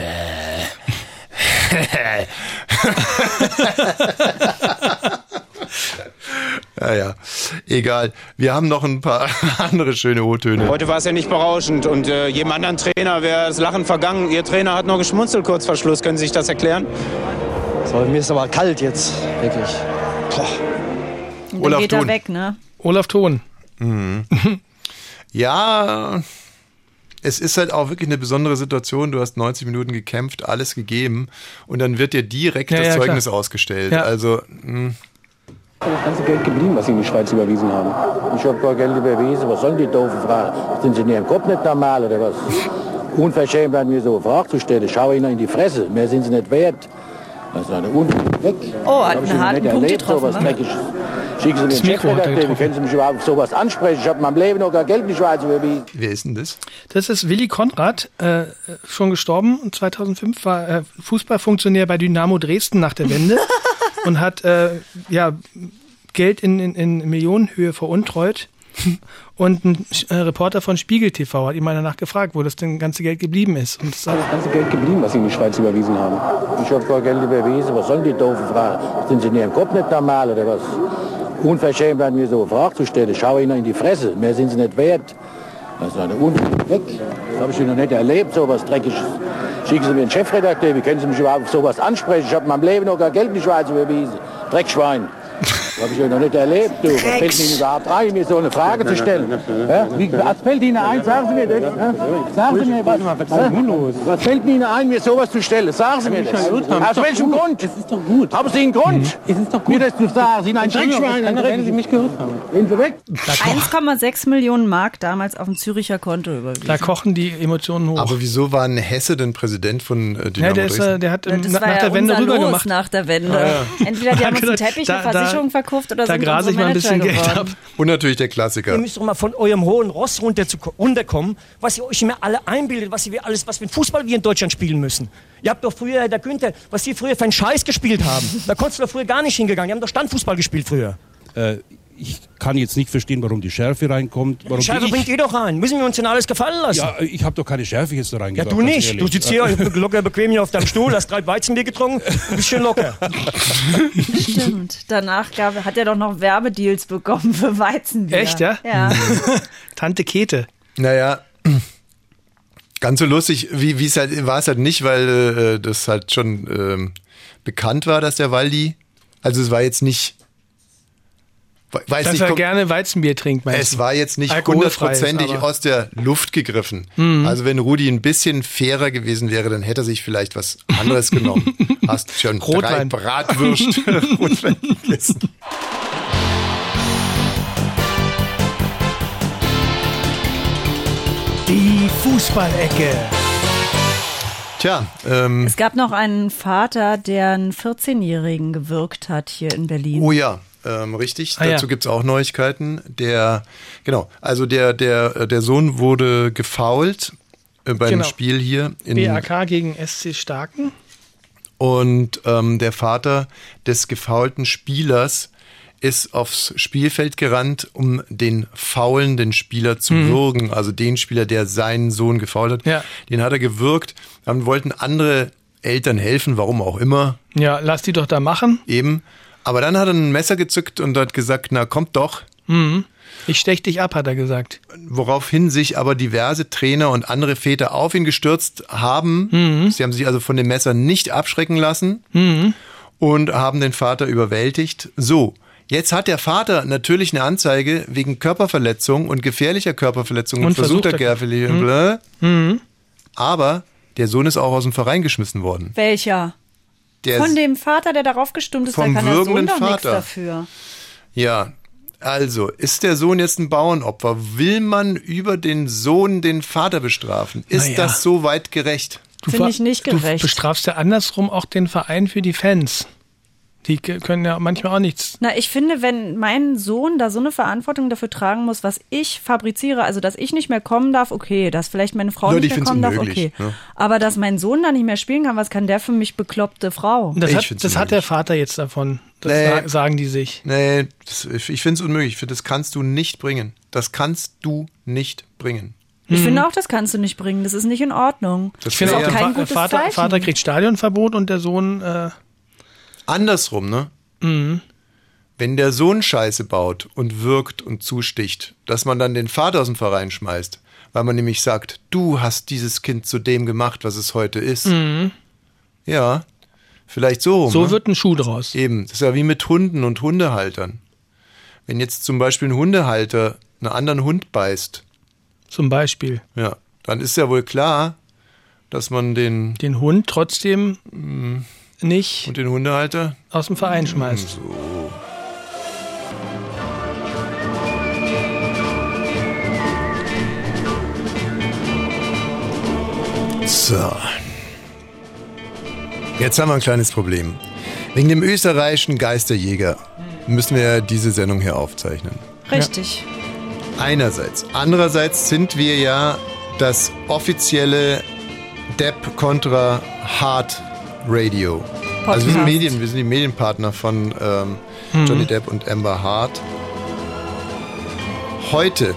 Ja, ja, egal. Wir haben noch ein paar andere schöne O-Töne. Heute war es ja nicht berauschend und äh, jedem anderen Trainer wäre das Lachen vergangen. Ihr Trainer hat noch geschmunzelt kurz vor Schluss. Können Sie sich das erklären? So, mir ist aber kalt jetzt, wirklich. Boah. Dann Olaf geht er Thon. weg, ne? Olaf Thon. Mhm. Ja, es ist halt auch wirklich eine besondere Situation. Du hast 90 Minuten gekämpft, alles gegeben und dann wird dir direkt Ja, das ja, Zeugnis klar. ausgestellt. Ja. Also, mh. Das ganze Geld geblieben, was Sie in die Schweiz überwiesen haben. Ich habe kein Geld überwiesen. Was sollen die doofen Fragen? Sind Sie in Ihrem Kopf nicht normal oder was? Unverschämt an mir so eine Frage zu stellen. Schau Ihnen in die Fresse. Mehr sind Sie nicht wert. Das ist eine Un weg. Oh, hat einen harten nicht Punkt erlebt, getroffen, sowas ne? Schicken Sie mir Das den Chefredakteur. Wie können Sie mich überhaupt auf sowas ansprechen? Ich habe in meinem Leben noch kein Geld Schweiz überwiesen. wer ist denn das? Das ist Willi Konrad, äh, schon gestorben. Und 2005 war äh, Fußballfunktionär bei Dynamo Dresden nach der Wende und hat äh, ja, Geld in, in, in Millionenhöhe veruntreut. Und ein äh, Reporter von Spiegel TV hat ihn mal danach gefragt, wo das denn ganze Geld geblieben ist. Und das Das ganze Geld geblieben, was Sie in die Schweiz überwiesen haben. Ich habe kein Geld überwiesen. Was sollen die doofen Fragen? Sind Sie in Ihrem Kopf nicht normal oder was? Unverschämt an mir so eine Frage zu stellen. Schau Ihnen in die Fresse. Mehr sind Sie nicht wert. Das ist eine Un weg. Das habe ich noch nicht erlebt, sowas Dreckiges. Schicken Sie mir den Chefredakteur. Wie können Sie mich überhaupt auf sowas ansprechen? Ich habe in meinem Leben noch kein Geld in die Schweiz überwiesen. Dreckschwein. Das habe ich noch nicht erlebt. Du. Was fällt Ihnen überhaupt ein, mir so eine Frage zu stellen? Ja? Wie, was fällt Ihnen ein? Sagen Sie mir das. Ja? Sagen Sie mir was. Ja? Was fällt Ihnen ein, mir sowas zu stellen? Sagen Sie mir das. Aus welchem Grund? Es ist doch gut. Haben Sie einen Grund? Es ist doch gut. Mir das zu sagen. Sie sind ein Dreckschwein. Ein Dreck. Sie mich gehört haben. Gehen Sie weg. 1,6 Millionen Mark damals auf dem Züricher Konto überwiesen. Da kochen die Emotionen hoch. Aber wieso war ein Hesse denn Präsident von äh, Dynamo Ja, der, ist, Dresden? äh, der hat Ja, das na, war nach ja der Wende unser Los rübergemacht. nach der Wende. Ja. Entweder die haben uns einen Da- Teppich, eine da- Versicherung verkauft oder da sind grase ich mal ein bisschen Manager Geld geworden. ab. Und natürlich der Klassiker. Ihr müsst doch mal von eurem hohen Ross runter zu, runterkommen, was ihr euch immer alle einbildet, was ihr alles, was für ein Fußball wir in Deutschland spielen müssen. Ihr habt doch früher, der Günther, was die früher für einen Scheiß gespielt haben. Da konntest du doch früher gar nicht hingegangen. Die haben doch Standfußball gespielt früher. Äh, ich kann jetzt nicht verstehen, warum die Schärfe reinkommt. Warum ich, bringt ihr doch rein. Müssen wir uns denn alles gefallen lassen? Ja, ich habe doch keine Schärfe jetzt da Ja, reingebracht. du ganz nicht. ehrlich. Du sitzt hier locker bequem hier auf deinem Stuhl, hast drei Weizenbier getrunken und bist schön locker. Stimmt. Danach gab, hat er doch noch Werbedeals bekommen für Weizenbier. Echt, ja? Ja. Tante Kete. Naja, ganz so lustig wie es halt, war es halt nicht, weil äh, das halt schon ähm, bekannt war, dass der Waldi, also es war jetzt nicht, weiß Dass nicht, er gerne Weizenbier trinkt, es du? war jetzt nicht hundertprozentig aus der Luft gegriffen. Mhm. Also wenn Rudi ein bisschen fairer gewesen wäre, dann hätte er sich vielleicht was anderes genommen. Hast schon drei Rotwein. Bratwürst Rotwein gegessen. Die Fußballecke. Tja, ähm, Es gab noch einen Vater, der einen 14-Jährigen gewirkt hat hier in Berlin. Oh ja, ähm, richtig. Ah, ja. Dazu gibt's auch Neuigkeiten. Der, genau, also der, der, der Sohn wurde gefoult äh, beim Genau. Spiel hier in BAK gegen SC Starken. und ähm, der Vater des gefaulten Spielers ist aufs Spielfeld gerannt, um den faulenden Spieler zu Mhm. würgen. Also den Spieler, der seinen Sohn gefault hat. Ja. Den hat er gewürgt. Dann wollten andere Eltern helfen, warum auch immer. Ja, lass die doch da machen. Eben. Aber dann hat er ein Messer gezückt und hat gesagt, na kommt doch. Mhm. Ich stech dich ab, hat er gesagt. Woraufhin sich aber diverse Trainer und andere Väter auf ihn gestürzt haben. Mhm. Sie haben sich also von dem Messer nicht abschrecken lassen Mhm. und haben den Vater überwältigt. So, jetzt hat der Vater natürlich eine Anzeige wegen Körperverletzung und gefährlicher Körperverletzung und, Und versuchter Körperverletzung. Mhm. Mhm. Aber der Sohn ist auch aus dem Verein geschmissen worden. Welcher? Der Von dem Vater, der darauf gestimmt ist, da Vom kann der Sohn doch nichts Vater. dafür. Ja, also, ist der Sohn jetzt ein Bauernopfer? Will man über den Sohn den Vater bestrafen? Ist Naja. das so weit gerecht? Du Finde ich nicht Du gerecht. bestrafst ja andersrum auch den Verein für die Fans. Die können ja manchmal auch nichts. Na, ich finde, wenn mein Sohn da so eine Verantwortung dafür tragen muss, was ich fabriziere, also dass ich nicht mehr kommen darf, okay, dass vielleicht meine Frau Leute, nicht ich mehr kommen darf, okay. ne? Aber dass mein Sohn da nicht mehr spielen kann, was kann der für mich bekloppte Frau? Das, Ich hat, das hat der Vater jetzt davon. Das Nee. sa- sagen die sich. Nee, das, ich finde es unmöglich. Ich finde, das kannst du nicht bringen. Das kannst du nicht bringen. Ich Mhm. finde auch, das kannst du nicht bringen. Das ist nicht in Ordnung. Das Ich finde wär auch, ja- der kein gutes Vater, Zeichen. Vater kriegt Stadionverbot und der Sohn. Äh, Andersrum, ne? mhm. wenn der Sohn Scheiße baut und wirkt und zusticht, dass man dann den Vater aus dem Verein schmeißt, weil man nämlich sagt, du hast dieses Kind zu dem gemacht, was es heute ist. Mhm. Ja, vielleicht so. rum, So ne? wird ein Schuh draus. Eben, das ist ja wie mit Hunden und Hundehaltern. Wenn jetzt zum Beispiel ein Hundehalter einen anderen Hund beißt, Zum Beispiel. ja, dann ist ja wohl klar, dass man den Den Hund trotzdem nicht und den Hundehalter aus dem Verein schmeißt. So. So. Jetzt haben wir ein kleines Problem. Wegen dem österreichischen Geisterjäger müssen wir diese Sendung hier aufzeichnen. Richtig. Einerseits. Andererseits sind wir ja das offizielle Depp kontra Hard Radio. Also wir sind, Podcast. Medien, wir sind die Medienpartner von ähm, Mhm. Johnny Depp und Amber Hart. Heute,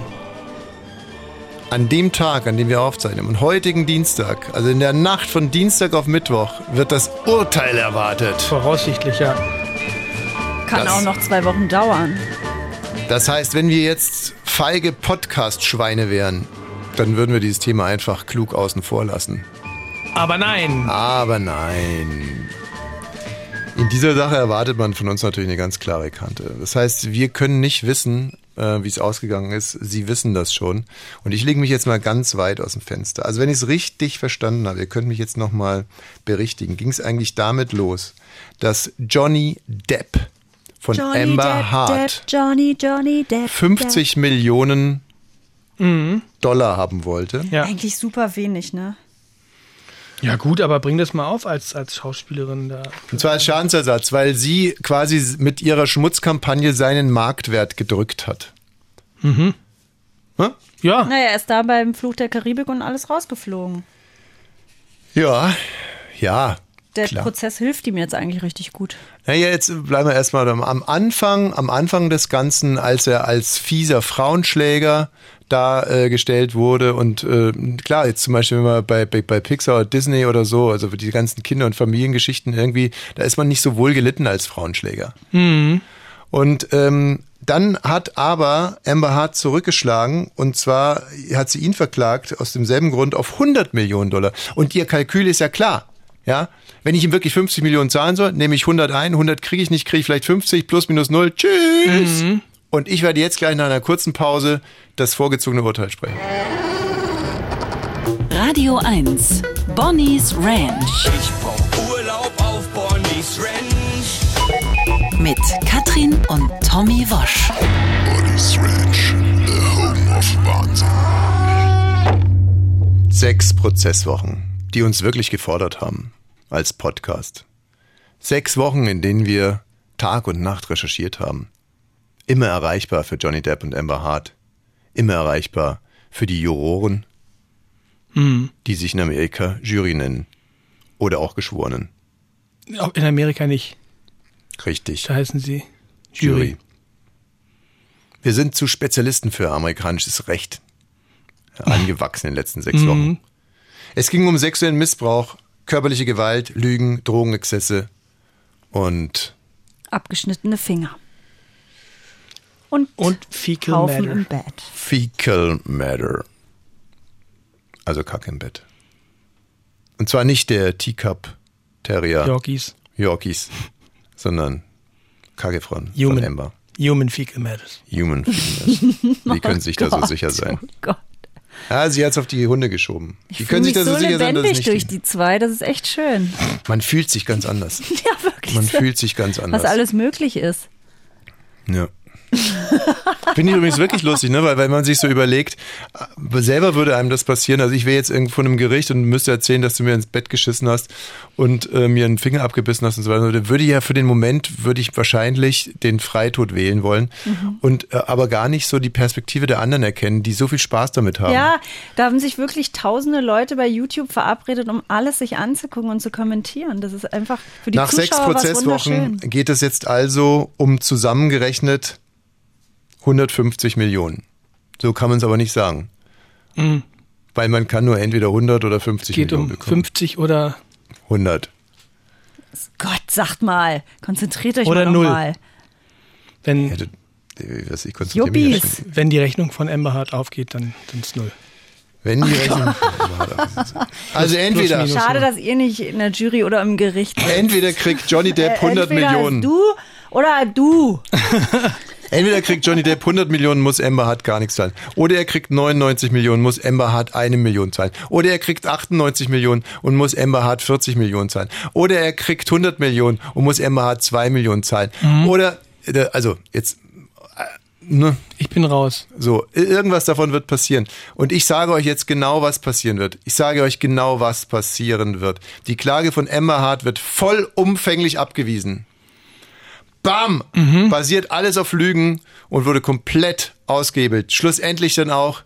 an dem Tag, an dem wir aufzeichnen, am heutigen Dienstag, also in der Nacht von Dienstag auf Mittwoch, wird das Urteil erwartet. Voraussichtlich, ja. Kann Das- auch noch zwei Wochen dauern. Das heißt, wenn wir jetzt feige Podcast-Schweine wären, dann würden wir dieses Thema einfach klug außen vor lassen. Aber nein. Aber nein. In dieser Sache erwartet man von uns natürlich eine ganz klare Kante. Das heißt, wir können nicht wissen, äh, wie es ausgegangen ist. Sie wissen das schon. Und ich lege mich jetzt mal ganz weit aus dem Fenster. Also wenn ich es richtig verstanden habe, ihr könnt mich jetzt nochmal berichtigen, ging es eigentlich damit los, dass Johnny Depp von Amber Depp, Hart Depp, Johnny, Johnny Depp. 50 Millionen Mhm. Dollar haben wollte. Ja. Eigentlich super wenig, ne? Ja, gut, aber bring das mal auf als, als Schauspielerin da. Und zwar als Schadensersatz, weil sie quasi mit ihrer Schmutzkampagne seinen Marktwert gedrückt hat. Mhm. Hm? Ja. Naja, er ist da beim Fluch der Karibik und alles rausgeflogen. Ja, ja. Der klar. Prozess hilft ihm jetzt eigentlich richtig gut. Naja, jetzt bleiben wir erstmal am- am Anfang, am Anfang des Ganzen, als er als fieser Frauenschläger dargestellt wurde und äh, klar, jetzt zum Beispiel wenn man bei, bei, bei Pixar oder Disney oder so, also die ganzen Kinder- und Familiengeschichten irgendwie, da ist man nicht so wohl gelitten als Frauenschläger. Mhm. Und ähm, dann hat aber Amber Hart zurückgeschlagen und zwar hat sie ihn verklagt aus demselben Grund auf 100 Millionen Dollar. Und ihr Kalkül ist ja klar. Ja, wenn ich ihm wirklich 50 Millionen zahlen soll, nehme ich 100 ein, 100 kriege ich nicht, kriege ich vielleicht 50 plus minus null. Tschüss. Und ich werde jetzt gleich nach einer kurzen Pause das vorgezogene Urteil sprechen. Radio 1. Bonnie's Ranch. Ich brauch Urlaub auf Bonnie's Ranch. Mit Katrin und Tommy Wosch. Bonnie's Ranch, the home of Wahnsinn. Sechs Prozesswochen, die uns wirklich gefordert haben als Podcast. Sechs Wochen, in denen wir Tag und Nacht recherchiert haben. Immer erreichbar für Johnny Depp und Amber Hart. Immer erreichbar für die Juroren, Mhm. die sich in Amerika Jury nennen. Oder auch Geschworenen. Auch In Amerika nicht. Richtig. Da heißen sie Jury. Wir sind zu Spezialisten für amerikanisches Recht angewachsen in den letzten sechs Mhm. Wochen. Es ging um sexuellen Missbrauch, körperliche Gewalt, Lügen, Drogenexzesse und Abgeschnittene Finger. Und, Und Fecal Haufen Matter. im Bett. Fecal Matter. Also Kack im Bett. Und zwar nicht der Teacup Terrier Yorkies. Yorkies, sondern Kacke von, von Human. Amber. Human Fecal Matters. Human Fecal Wie können Sie sich da so sicher sein? Oh Gott. Ja, sie hat es auf die Hunde geschoben. Ich Die können sich mich da so sicher sein, dass es lebendig nicht durch die zwei, das ist echt schön. Man fühlt sich ganz anders. Ja, wirklich. Man so. fühlt sich ganz anders. Was alles möglich ist. Ja. Finde ich übrigens wirklich lustig, ne? weil wenn man sich so überlegt, äh, selber würde einem das passieren. Also ich wäre jetzt irgendwo in einem Gericht und müsste erzählen, dass du mir ins Bett geschissen hast und äh, mir einen Finger abgebissen hast und so weiter. Da würde ich ja für den Moment, würde ich wahrscheinlich den Freitod wählen wollen Mhm. und äh, aber gar nicht so die Perspektive der anderen erkennen, die so viel Spaß damit haben. Ja, da haben sich wirklich tausende Leute bei YouTube verabredet, um alles sich anzugucken und zu kommentieren. Das ist einfach für die Nach sechs Zuschauer was Prozesswochen geht es jetzt also um zusammengerechnet 150 Millionen. So kann man es aber nicht sagen. Mhm. Weil man kann nur entweder 100 oder 50 Geht Millionen um bekommen. 50 oder 100. Gott, sagt mal, konzentriert euch Oder mal null. nochmal. Wenn, Was, ich konzentriere mich ja schon. wenn die Rechnung von Amber Hart aufgeht, dann sind es null. Wenn die Rechnung. Also entweder, minus. Schade, dass ihr nicht in der Jury oder im Gericht seid. entweder kriegt Johnny Depp 100 Entweder Millionen. Du oder du. Entweder kriegt Johnny Depp 100 Millionen, muss Amber Hart gar nichts zahlen. Oder er kriegt 99 Millionen, muss Amber Hart eine Million zahlen. Oder er kriegt 98 Millionen und muss Amber Hart 40 Millionen zahlen. Oder er kriegt 100 Millionen und muss Amber Hart 2 Millionen zahlen. Oder, äh, also jetzt, äh, ne, Ich bin raus. so, irgendwas davon wird passieren. Und ich sage euch jetzt genau, was passieren wird. Ich sage euch genau, was passieren wird. Die Klage von Amber Hart wird vollumfänglich abgewiesen. Bam! Basiert alles auf Lügen und wurde komplett ausgehebelt. Schlussendlich dann auch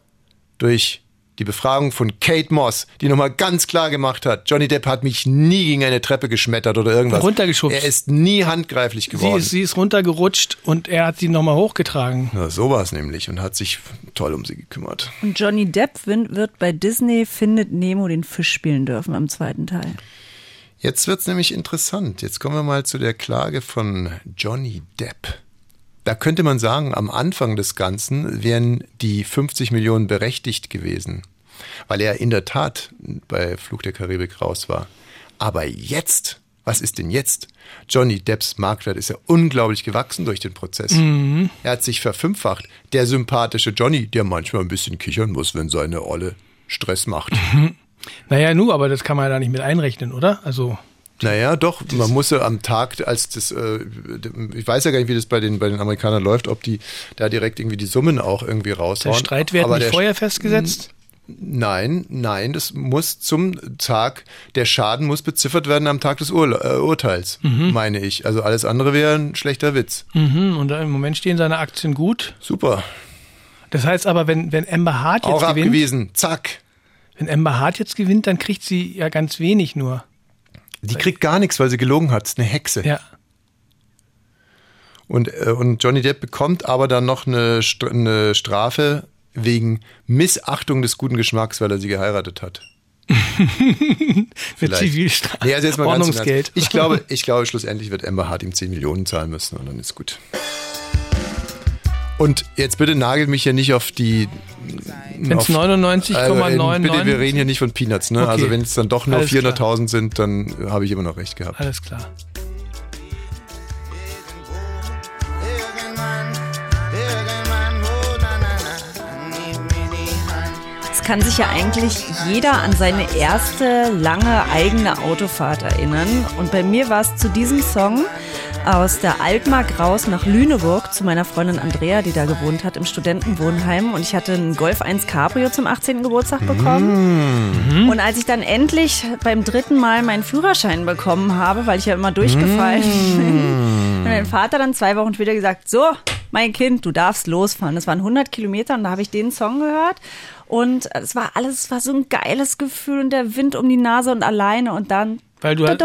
durch die Befragung von Kate Moss, die nochmal ganz klar gemacht hat, Johnny Depp hat mich nie gegen eine Treppe geschmettert oder irgendwas. Runtergeschubst. Er ist nie handgreiflich Sie geworden. ist, sie ist runtergerutscht und er hat sie nochmal hochgetragen. Na, so war es nämlich und hat sich toll um sie gekümmert. Und Johnny Depp wird bei Disney Findet Nemo den Fisch spielen dürfen am zweiten Teil. Jetzt wird's nämlich interessant. Jetzt kommen wir mal zu der Klage von Johnny Depp. Da könnte man sagen, am Anfang des Ganzen wären die 50 Millionen berechtigt gewesen, weil er in der Tat bei Flug der Karibik raus war. Aber jetzt, was ist denn jetzt? Johnny Depps Marktwert ist ja unglaublich gewachsen durch den Prozess. Mhm. Er hat sich verfünffacht. Der sympathische Johnny, der manchmal ein bisschen kichern muss, wenn seine Olle Stress macht. Naja, nu, aber das kann man ja da nicht mit einrechnen, oder? Also, Naja, doch, man muss ja am Tag, als das, äh, ich weiß ja gar nicht, wie das bei den, bei den Amerikanern läuft, ob die da direkt irgendwie die Summen auch irgendwie raushauen. der Streitwert Aber nicht der- vorher festgesetzt? Nein, nein, das muss zum Tag, der Schaden muss beziffert werden am Tag des Urla äh, Urteils, Mhm. meine ich. Also alles andere wäre ein schlechter Witz. Mhm, und im Moment stehen seine Aktien gut. Super. Das heißt aber, wenn, wenn Amber Hart jetzt Auch gewinnt, abgewiesen, zack. Wenn Amber Hart jetzt gewinnt, dann kriegt sie ja ganz wenig nur. Die kriegt gar nichts, weil sie gelogen hat. Ist eine Hexe. Ja. Und, äh, und Johnny Depp bekommt aber dann noch eine, eine Strafe wegen Missachtung des guten Geschmacks, weil er sie geheiratet hat. Mit. Zivilstrafe. Nee, also jetzt mal ganz im Ernst. Ordnungsgeld. Ich glaube, ich glaube, schlussendlich wird Amber Hart ihm 10 Millionen zahlen müssen und dann ist gut. Und jetzt bitte nagelt mich ja nicht auf die. Wenn's auf- 99,99 Also, Bitte, wir reden hier nicht von Peanuts, ne? Okay. Also wenn es dann doch nur Alles klar. 400.000 sind, dann habe ich immer noch recht gehabt. Alles klar. Es kann sich ja eigentlich jeder an seine erste lange eigene Autofahrt erinnern. Und bei mir war es zu diesem Song aus der Altmark raus nach Lüneburg zu meiner Freundin Andrea, die da gewohnt hat im Studentenwohnheim. Und ich hatte einen Golf 1 Cabrio zum 18. Geburtstag bekommen. Und als ich dann endlich beim dritten Mal meinen Führerschein bekommen habe, weil ich ja immer durchgefallen bin, hat mein Vater dann zwei Wochen später gesagt, so, mein Kind, du darfst losfahren. Das waren 100 Kilometer und da habe ich den Song gehört. Und es war alles, es war so ein geiles Gefühl und der Wind um die Nase und alleine und dann Weil du halt-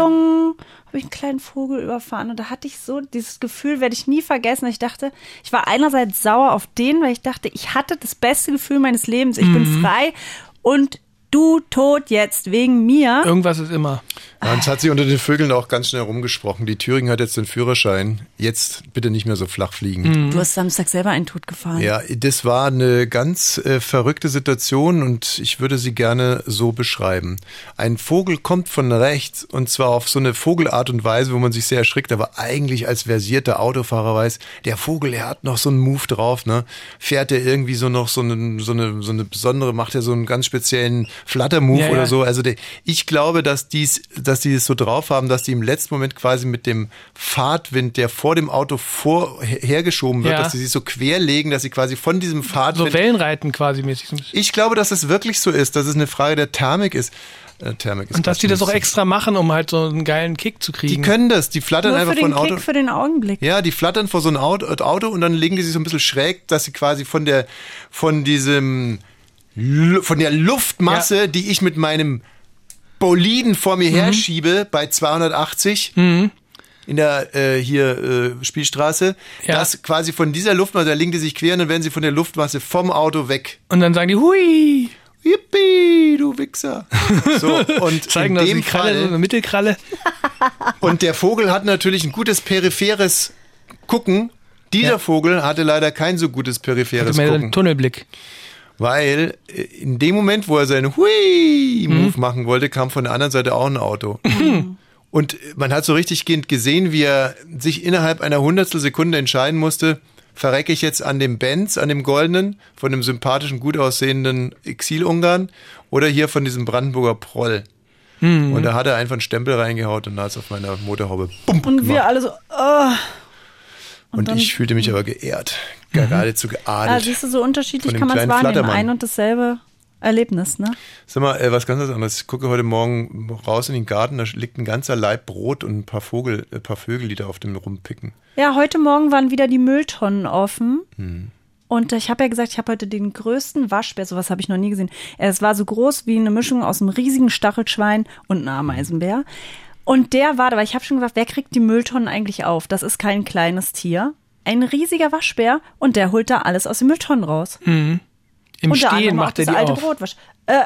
habe ich einen kleinen Vogel überfahren und da hatte ich so dieses Gefühl, werde ich nie vergessen. Ich dachte, ich war einerseits sauer auf den, weil ich dachte, ich hatte das beste Gefühl meines Lebens. Ich bin Mhm. frei und du tot jetzt wegen mir. Irgendwas ist immer. Ja, und es hat sich unter den Vögeln auch ganz schnell rumgesprochen. Die Thüringen hat jetzt den Führerschein. Jetzt bitte nicht mehr so flach fliegen. Du hast Samstag selber einen Tod gefahren. Ja, das war eine ganz äh, verrückte Situation und ich würde sie gerne so beschreiben. Ein Vogel kommt von rechts und zwar auf so eine Vogelart und Weise, wo man sich sehr erschrickt, aber eigentlich als versierter Autofahrer weiß, der Vogel, er hat noch so einen Move drauf, ne? Fährt er irgendwie so noch so eine, so eine, so eine besondere, macht er so einen ganz speziellen Flutter-Move Ja, oder ja. so. Also der, ich glaube, dass dies, dass die es so drauf haben, dass die im letzten Moment quasi mit dem Fahrtwind, der vor dem Auto vor, her- hergeschoben wird, Ja. dass sie sich so querlegen, dass sie quasi von diesem Fahrtwind. So Wellenreiten quasi mäßig. ich glaube, dass es wirklich so ist, dass es eine Frage der Thermik ist. Äh, Thermik ist Und dass die das auch extra machen, um halt so einen geilen Kick zu Die kriegen. können das, die flattern Nur einfach von den Auto. Kick, für den Augenblick. Ja, die flattern vor so ein Auto, Auto und dann legen die sich so ein bisschen schräg, dass sie quasi von der, von diesem, von der Luftmasse, die ich mit meinem Boliden vor mir Mhm. herschiebe bei 280 in der äh, hier äh, Spielstraße, Ja. dass quasi von dieser Luftmasse, da legen die sich quer und dann werden sie von der Luftmasse vom Auto weg. Und dann sagen die, hui, Yippie, du Wichser. So, und zeigen in dem Kralle, so Fall, eine Mittelkralle. und der Vogel hat natürlich ein gutes peripheres Gucken Dieser Ja. Vogel hatte leider kein so gutes peripheres Hatte Gucken. Tunnelblick. Weil äh, in dem Moment, wo er seinen Hui-Move machen wollte, kam von der anderen Seite auch ein Auto. Und man hat so richtig gehend gesehen, wie er sich innerhalb einer Hundertstel Sekunde entscheiden musste, verrecke ich jetzt an dem Benz, an dem goldenen, von dem sympathischen, gut aussehenden Exil-Ungarn oder hier von diesem Brandenburger Proll. Mhm. Und da hat er einfach einen Stempel reingehaut und ist auf meiner Motorhaube bumm Und wir gemacht. alle so, oh. Und, dann- ich fühlte mich aber geehrt, geradezu Ah, geadelt. siehst du, so unterschiedlich kann man es wahrnehmen. Ein und dasselbe Erlebnis, ne? Sag mal, äh, was ganz anderes. Ich gucke heute Morgen raus in den Garten, da liegt ein ganzer Laib Brot und ein paar Vogel, ein paar Vögel, die da auf dem rumpicken. Ja, heute Morgen waren wieder die Mülltonnen offen. Hm. Und ich habe ja gesagt, ich habe heute den größten Waschbär, sowas habe ich noch nie gesehen. Es war so groß wie eine Mischung aus einem riesigen Stachelschwein und einem Ameisenbär. Und der war da, weil ich habe schon gesagt, wer kriegt die Mülltonnen eigentlich auf? Das ist kein kleines Tier. Ein riesiger Waschbär und der holt da alles aus den Mülltonnen raus. Mhm. Im Unter Stehen macht er das die alte auf. Brot. wasch- Äh,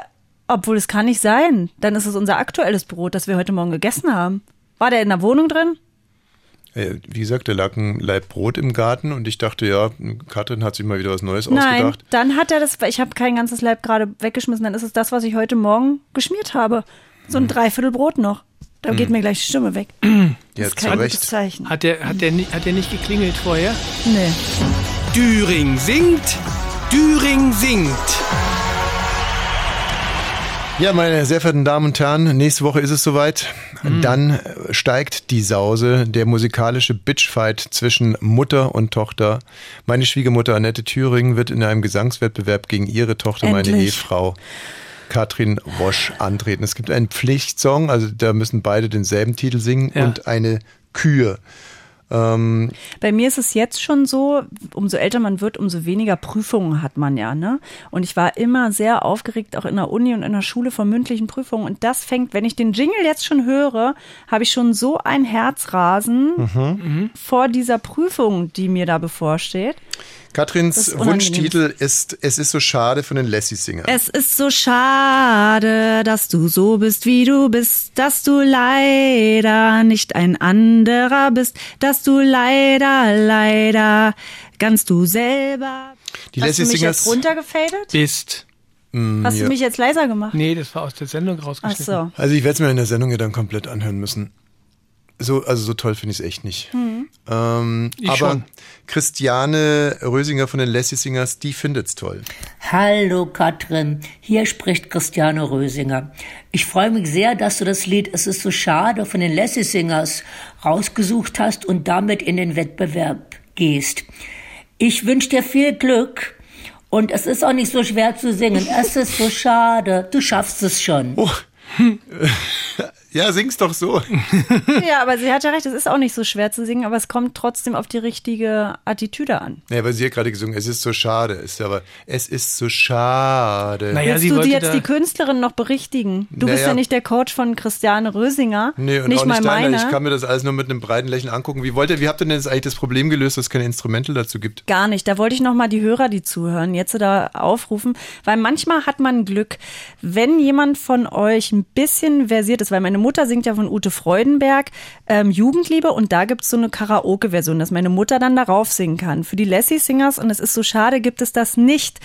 obwohl es kann nicht sein. Dann ist es unser aktuelles Brot, das wir heute Morgen gegessen haben. War der in der Wohnung drin? Äh, Wie gesagt, da lag ein Laib Brot im Garten und ich dachte, ja, Katrin hat sich mal wieder was Neues Nein, ausgedacht. dann hat er das, ich habe kein ganzes Leib gerade weggeschmissen, dann ist es das, was ich heute Morgen geschmiert habe. So ein Dreiviertel Brot noch. Da geht Mhm. mir gleich die Stimme weg. Ja, Das ist kein gutes Zeichen. Hat der, hat, der, nicht- hat der nicht geklingelt vorher? Nee. Düring singt, Düring singt. Ja, meine sehr verehrten Damen und Herren, nächste Woche ist es soweit. Mhm. Dann äh, steigt die Sause, der musikalische Bitchfight zwischen Mutter und Tochter. Meine Schwiegermutter Annette Thüring wird in einem Gesangswettbewerb gegen ihre Tochter, meine Endlich. Ehefrau Katrin Wosch, antreten. Es gibt einen Pflichtsong, also da müssen beide denselben Titel singen Ja. und eine Kür. Ähm, Bei mir ist es jetzt schon so, umso älter man wird, umso weniger Prüfungen hat man ja, ne? Und ich war immer sehr aufgeregt, auch in der Uni und in der Schule vor mündlichen Prüfungen. Und das fängt, wenn ich den Jingle jetzt schon höre, habe ich schon so ein Herzrasen Mhm. vor dieser Prüfung, die mir da bevorsteht. Katrins. Wunschtitel ist Es ist so schade von den Lassie Singer. Es ist so schade, dass du so bist, wie du bist, dass du leider nicht ein anderer bist, dass du leider, leider ganz du selber. Die Hast Lassie du mich Singers- jetzt runtergefadet? Bist. Mm, Hast ja. du mich jetzt leiser gemacht? Nee, das war aus der Sendung rausgeschnitten. Ach so. Also ich werde es mir in der Sendung ja dann komplett anhören müssen. So, also so toll finde ich es echt nicht. Hm. Ähm, Ich aber schon. Christiane Rösinger von den Lassie Singers, die findet's toll. Hallo Katrin, hier spricht Christiane Rösinger. Ich freue mich sehr, dass du das Lied Es ist so schade von den Lassie Singers rausgesucht hast und damit in den Wettbewerb gehst. Ich wünsche dir viel Glück und es ist auch nicht so schwer zu singen. Es ist so schade, du schaffst es schon. Oh. Ja, sing's doch so. Ja, aber sie hat ja recht, es ist auch nicht so schwer zu singen, aber es kommt trotzdem auf die richtige Attitüde an. Ja, weil sie hat gerade gesungen, es ist so schade. Ist aber, es ist so schade. Willst du die jetzt die Künstlerin noch berichtigen? Du bist Naja. ja nicht der Coach von Christiane Rösinger. Nee, und nicht auch mal nicht deiner. meine. Ich kann mir das alles nur mit einem breiten Lächeln angucken. Wie wollt ihr, wie habt ihr denn jetzt eigentlich das Problem gelöst, dass es keine Instrumental dazu gibt? Gar nicht. Da wollte ich noch mal die Hörer, die zuhören, jetzt da aufrufen, weil manchmal hat man Glück, wenn jemand von euch ein bisschen versiert ist, weil meine Mutter singt ja von Ute Freudenberg ähm, Jugendliebe und da gibt's so eine Karaoke-Version, dass meine Mutter dann darauf singen kann. Für die Lassie Singers und es ist so schade, gibt es das nicht.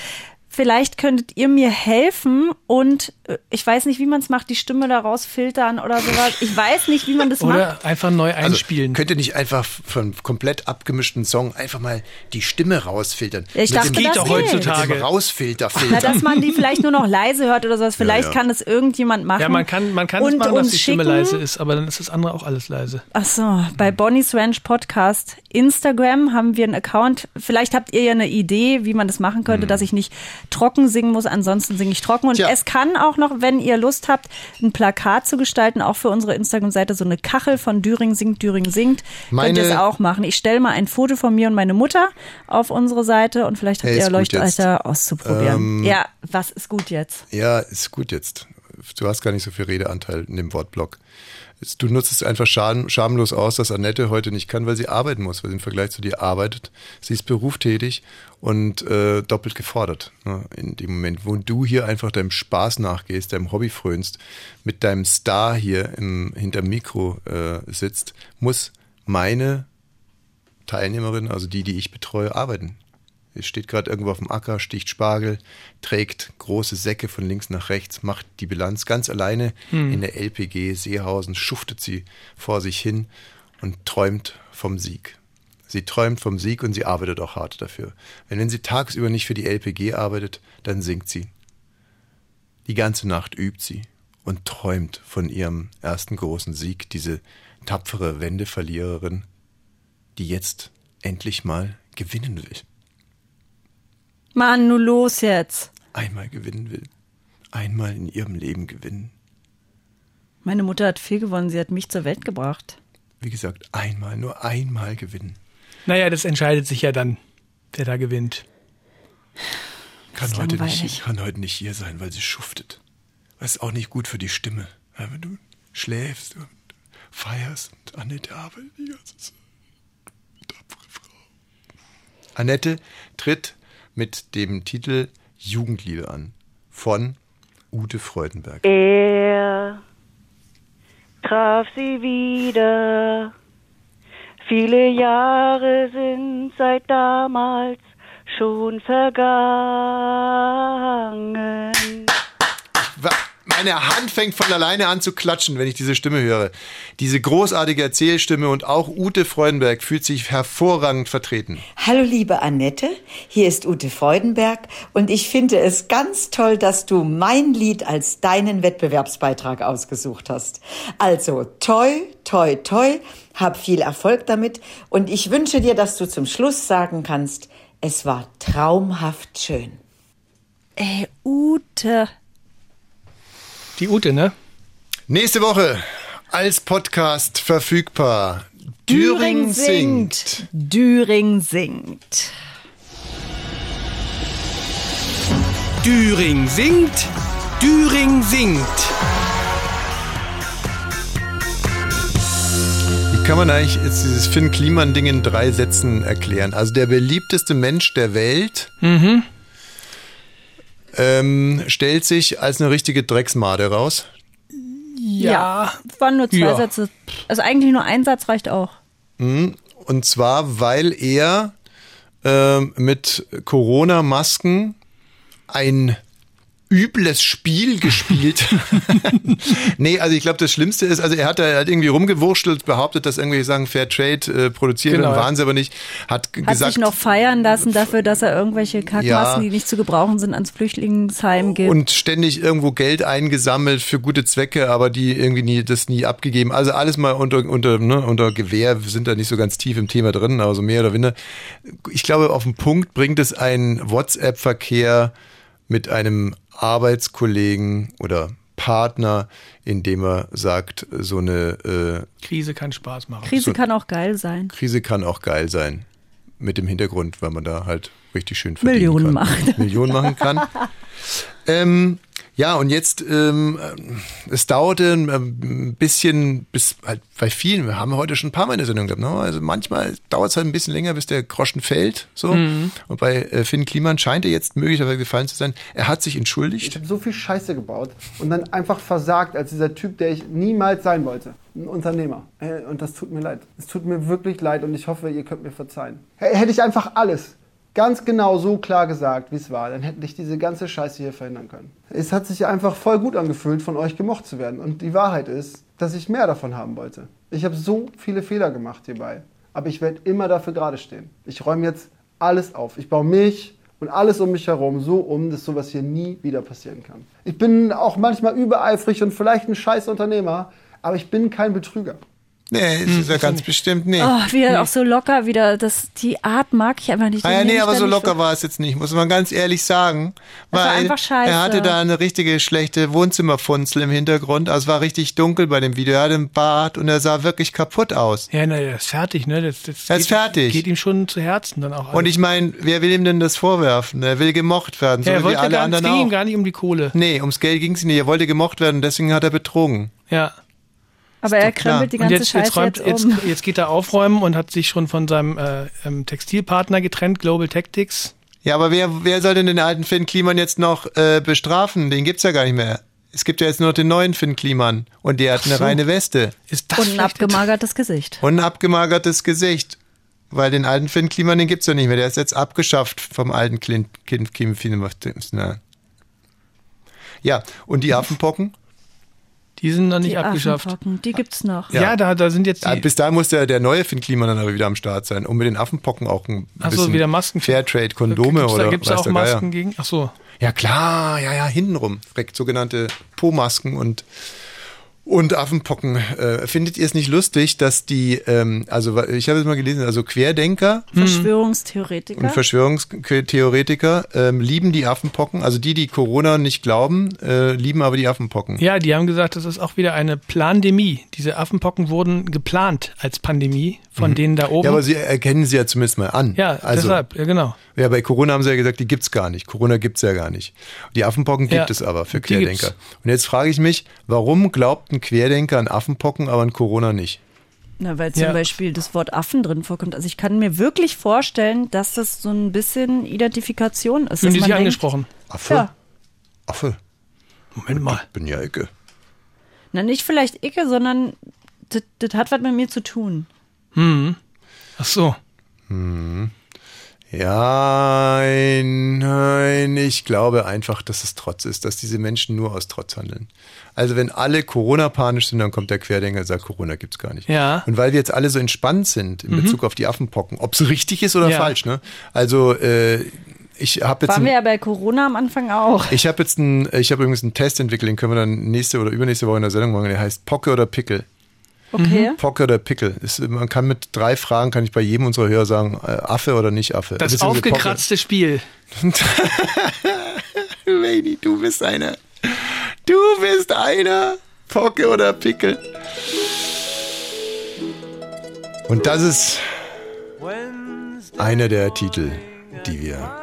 Vielleicht könntet ihr mir helfen und äh, ich weiß nicht, wie man es macht, die Stimme daraus filtern oder sowas. Ich weiß nicht, wie man das macht. Oder einfach neu einspielen. Also, könnt ihr nicht einfach von komplett abgemischten Song einfach mal die Stimme rausfiltern? Ja, ich Mit dachte, dem, das geht. Mit dem Rausfilter Na, dass man die vielleicht nur noch leise hört oder sowas. Vielleicht ja. kann das irgendjemand machen. Ja, man kann, man kann es machen, dass die Stimme schicken. leise ist, aber dann ist das andere auch alles leise. Ach so, bei Bonnie's Ranch Podcast Instagram haben wir einen Account. Vielleicht habt ihr ja eine Idee, wie man das machen Hm. könnte, dass ich nicht trocken singen muss, ansonsten singe ich trocken. Und es kann auch noch, wenn ihr Lust habt, ein Plakat zu gestalten, auch für unsere Instagram-Seite, so eine Kachel von Düring singt, Düring singt. Könnt Meine- ihr es auch machen. Ich stelle mal ein Foto von mir und meine Mutter auf unsere Seite und vielleicht habt Hey, ihr. Leuchtalter auszuprobieren. Ähm, ja, was ist gut jetzt? Ja, ist gut jetzt. Du hast gar nicht so viel Redeanteil in dem Wortblock. Du nutzt es einfach scham, schamlos aus, dass Annette heute nicht kann, weil sie arbeiten muss, weil sie im Vergleich zu dir arbeitet. Sie ist berufstätig und äh, doppelt gefordert. Ne? In dem Moment, wo du hier einfach deinem Spaß nachgehst, deinem Hobby frönst, mit deinem Star hier im, hinterm Mikro äh, sitzt, muss meine Teilnehmerinnen, also die, die ich betreue, arbeiten. Es steht gerade irgendwo auf dem Acker, sticht Spargel, trägt große Säcke von links nach rechts, macht die Bilanz ganz alleine Hm. in der LPG Seehausen, schuftet sie vor sich hin und träumt vom Sieg. Sie träumt vom Sieg und sie arbeitet auch hart dafür. Wenn, wenn sie tagsüber nicht für die LPG arbeitet, dann singt sie. Die ganze Nacht übt sie und träumt von ihrem ersten großen Sieg, diese tapfere Wendeverliererin, die jetzt endlich mal gewinnen will. Mann, nur los jetzt. Einmal gewinnen will. Einmal in ihrem Leben gewinnen. Meine Mutter hat viel gewonnen, sie hat mich zur Welt gebracht. Wie gesagt, einmal, nur einmal gewinnen. Naja, das entscheidet sich ja dann, wer da gewinnt. Kann heute, langweilig. nicht, kann heute nicht hier sein, weil sie schuftet. Das ist auch nicht gut für die Stimme. Ja, wenn du schläfst und feierst und Annette arbeitet die ganze Zeit. Tapfere Frau. Annette tritt mit dem Titel Jugendliebe an von Ute Freudenberg. Er traf sie wieder. Viele Jahre sind seit damals schon vergangen. Wa- Meine Hand fängt von alleine an zu klatschen, wenn ich diese Stimme höre. Diese großartige Erzählstimme und auch Ute Freudenberg fühlt sich hervorragend vertreten. Hallo liebe Annette, hier ist Ute Freudenberg und ich finde es ganz toll, dass du mein Lied als deinen Wettbewerbsbeitrag ausgesucht hast. Also toi, toi, toi, hab viel Erfolg damit und ich wünsche dir, dass du zum Schluss sagen kannst, es war traumhaft schön. Ey, Ute. Die Ute, ne? Nächste Woche als Podcast verfügbar. Düring singt. Düring singt. Düring singt, Düring singt. Wie kann man eigentlich jetzt dieses Finn Kliman-Ding in drei Sätzen erklären? Also der beliebteste Mensch der Welt Mhm. Ähm, stellt sich als eine richtige Drecksmade raus. Ja. Es waren nur zwei Ja. Sätze. Also eigentlich nur ein Satz reicht auch. Mhm. Und zwar, weil er ähm, mit Corona-Masken ein übles Spiel gespielt. nee, also ich glaube, das Schlimmste ist, also er hat da er hat irgendwie rumgewurschtelt, behauptet, dass irgendwelche Sachen Fair Trade äh, produziert Genau. waren sie aber nicht. Hat, Hat gesagt, sich noch feiern lassen dafür, dass er irgendwelche Kackmasken, Ja. die nicht zu gebrauchen sind, ans Flüchtlingsheim gibt. und ständig irgendwo Geld eingesammelt für gute Zwecke, aber die irgendwie nie, das nie abgegeben. Also alles mal unter, unter, ne, unter Gewehr, wir sind da nicht so ganz tief im Thema drin, also mehr oder weniger. Ich glaube, auf den Punkt bringt es ein WhatsApp-Verkehr mit einem Arbeitskollegen oder Partner, in dem er sagt, so eine äh, Krise kann Spaß machen. Krise so- kann auch geil sein. Krise kann auch geil sein. Mit dem Hintergrund, weil man da halt richtig schön verdienen Millionen kann. macht. Millionen machen kann. ähm, ja, und jetzt, ähm, es dauerte ein bisschen, bis halt bei vielen, wir haben heute schon ein paar Mal in der Sendung gehabt, ne? also manchmal dauert es halt ein bisschen länger, bis der Groschen fällt. So. Mhm. Und bei äh, Finn Kliman scheint er jetzt möglicherweise gefallen zu sein. Er hat sich entschuldigt. Ich habe so viel Scheiße gebaut und dann einfach versagt als dieser Typ, der ich niemals sein wollte. Ein Unternehmer. Äh, Und das tut mir leid. Es tut mir wirklich leid und ich hoffe, ihr könnt mir verzeihen. Hätte ich einfach alles ganz genau so klar gesagt, wie es war, dann hätte ich diese ganze Scheiße hier verhindern können. Es hat sich einfach voll gut angefühlt, von euch gemocht zu werden. Und die Wahrheit ist, dass ich mehr davon haben wollte. Ich habe so viele Fehler gemacht hierbei. Aber ich werde immer dafür gerade stehen. Ich räume jetzt alles auf. Ich baue mich und alles um mich herum so um, dass sowas hier nie wieder passieren kann. Ich bin auch manchmal übereifrig und vielleicht ein scheiß Unternehmer, aber ich bin kein Betrüger. Nee, Hm, das ist ja ganz bestimmt nicht. Oh, wieder auch so locker wieder. Das, die Art mag ich einfach nicht. Ah ja, nee, aber so locker war es jetzt nicht, muss man ganz ehrlich sagen. Das war Weil einfach scheiße. er hatte da eine richtige schlechte Wohnzimmerfunzel im Hintergrund. Also es war richtig dunkel bei dem Video. Er hatte einen Bart und er sah wirklich kaputt aus. Ja, na, der ist fertig, ne? Das, das Er ist geht, fertig. Geht ihm schon zu Herzen dann auch. Und ich meine, wer will ihm denn das vorwerfen? Er will gemocht werden, so ja, er wie wollte alle gar, es anderen ging ihm auch. gar nicht um die Kohle. Nee, ums Geld ging es nicht. Er wollte gemocht werden, deswegen hat er betrogen. Ja. Aber er krempelt die Und ganze jetzt, Scheiße jetzt, räumt, jetzt um. jetzt, jetzt geht er aufräumen und hat sich schon von seinem äh, ähm, Textilpartner getrennt, Global Tactics. Ja, aber wer, wer soll denn den alten Finn Kliman jetzt noch äh, bestrafen? Den gibt's ja gar nicht mehr. Es gibt ja jetzt nur noch den neuen Finn Kliman und der hat eine so. reine Weste. Ist Und ein abgemagertes Gesicht. Und ein abgemagertes Gesicht. weil den alten Finn Kliman, den gibt's ja nicht mehr. Der ist jetzt abgeschafft vom alten Clint, Kind, Kim Na. Ja, und die Affenpocken? Die sind noch nicht die abgeschafft. Affenpocken, die gibt's noch. Ja, da, da sind jetzt die. Ja, bis dahin muss der, der neue Finn Kliman dann aber wieder am Start sein, um mit den Affenpocken auch ein Ach so, bisschen wieder Masken. Fairtrade-Kondome Gibt's oder da, gibt's da weiß auch der Geier. Masken gegen? Ach so. Ja klar, ja, ja, hintenrum. Direkt sogenannte Po-Masken und, und Affenpocken. Äh, findet ihr es nicht lustig, dass die, ähm, also ich habe es mal gelesen, also Querdenker Verschwörungstheoretiker. und Verschwörungstheoretiker ähm, lieben die Affenpocken. Also die, die Corona nicht glauben, äh, lieben aber die Affenpocken. Ja, die haben gesagt, das ist auch wieder eine Plandemie. Diese Affenpocken wurden geplant als Pandemie von Mhm. denen da oben. Ja, aber sie erkennen sie ja zumindest mal an. Ja, also, deshalb, ja genau. Ja, bei Corona haben sie ja gesagt, die gibt's gar nicht. Corona gibt's ja gar nicht. Die Affenpocken gibt Ja, es aber für Querdenker. Und jetzt frage ich mich, warum glaubt ein Querdenker an Affenpocken, aber an Corona nicht? Na, weil zum Ja. Beispiel das Wort Affen drin vorkommt. Also ich kann mir wirklich vorstellen, dass das so ein bisschen Identifikation ist. Fühlen dass die sich angesprochen? Affe? Ja. Affe? Moment mal. Ich bin ja Ecke. Na, nicht vielleicht Icke, sondern das, das hat was mit mir zu tun. Hm. Ach so. Hm. Ja, nein, nein, ich glaube einfach, dass es Trotz ist, dass diese Menschen nur aus Trotz handeln. Also wenn alle Corona-panisch sind, dann kommt der Querdenker und sagt, Corona gibt's gar nicht. Ja. Und weil wir jetzt alle so entspannt sind in Mhm. Bezug auf die Affenpocken, ob es richtig ist oder Ja. falsch, ne? Also äh, ich habe jetzt Waren ein, wir ja bei Corona am Anfang auch. ich habe jetzt einen, ich habe übrigens einen Test entwickelt, den können wir dann nächste oder übernächste Woche in der Sendung machen. Der heißt Pocke oder Pickel. Okay. Pocke oder Pickel. Ist, man kann mit drei Fragen, kann ich bei jedem unserer Hörer sagen, äh, Affe oder nicht Affe. Das Pocke. aufgekratzte Spiel. Lady, du bist einer. Du bist einer. Pocke oder Pickel. Und das ist einer der Titel, die wir.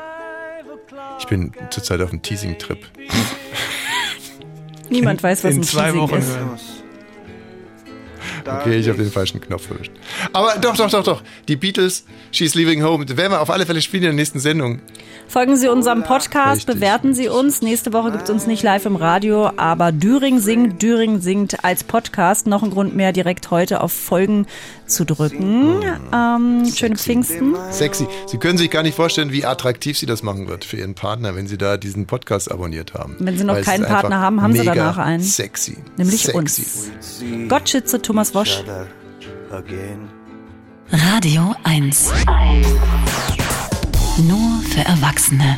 Ich bin zurzeit auf einem Teasing-Trip. Niemand weiß, was in ein zwei Teasing Wochen ist. hören. Okay, ich habe den falschen Knopf erwischt. Aber doch, doch, doch, doch. Die Beatles, She's Leaving Home, werden wir auf alle Fälle spielen in der nächsten Sendung. Folgen Sie unserem Podcast, Richtig. bewerten Sie uns. Nächste Woche gibt es uns nicht live im Radio, aber Düring singt, Düring singt als Podcast. Noch ein Grund mehr, direkt heute auf Folgen zu drücken. Ähm, schöne Pfingsten. Sexy. Sie können sich gar nicht vorstellen, wie attraktiv sie das machen wird für ihren Partner, wenn sie da diesen Podcast abonniert haben. Wenn Sie noch Weil keinen Partner haben, haben Sie danach einen. Sexy. Nämlich sexy. uns. Gott schütze Thomas Wosch. Radio 1. Nur für Erwachsene.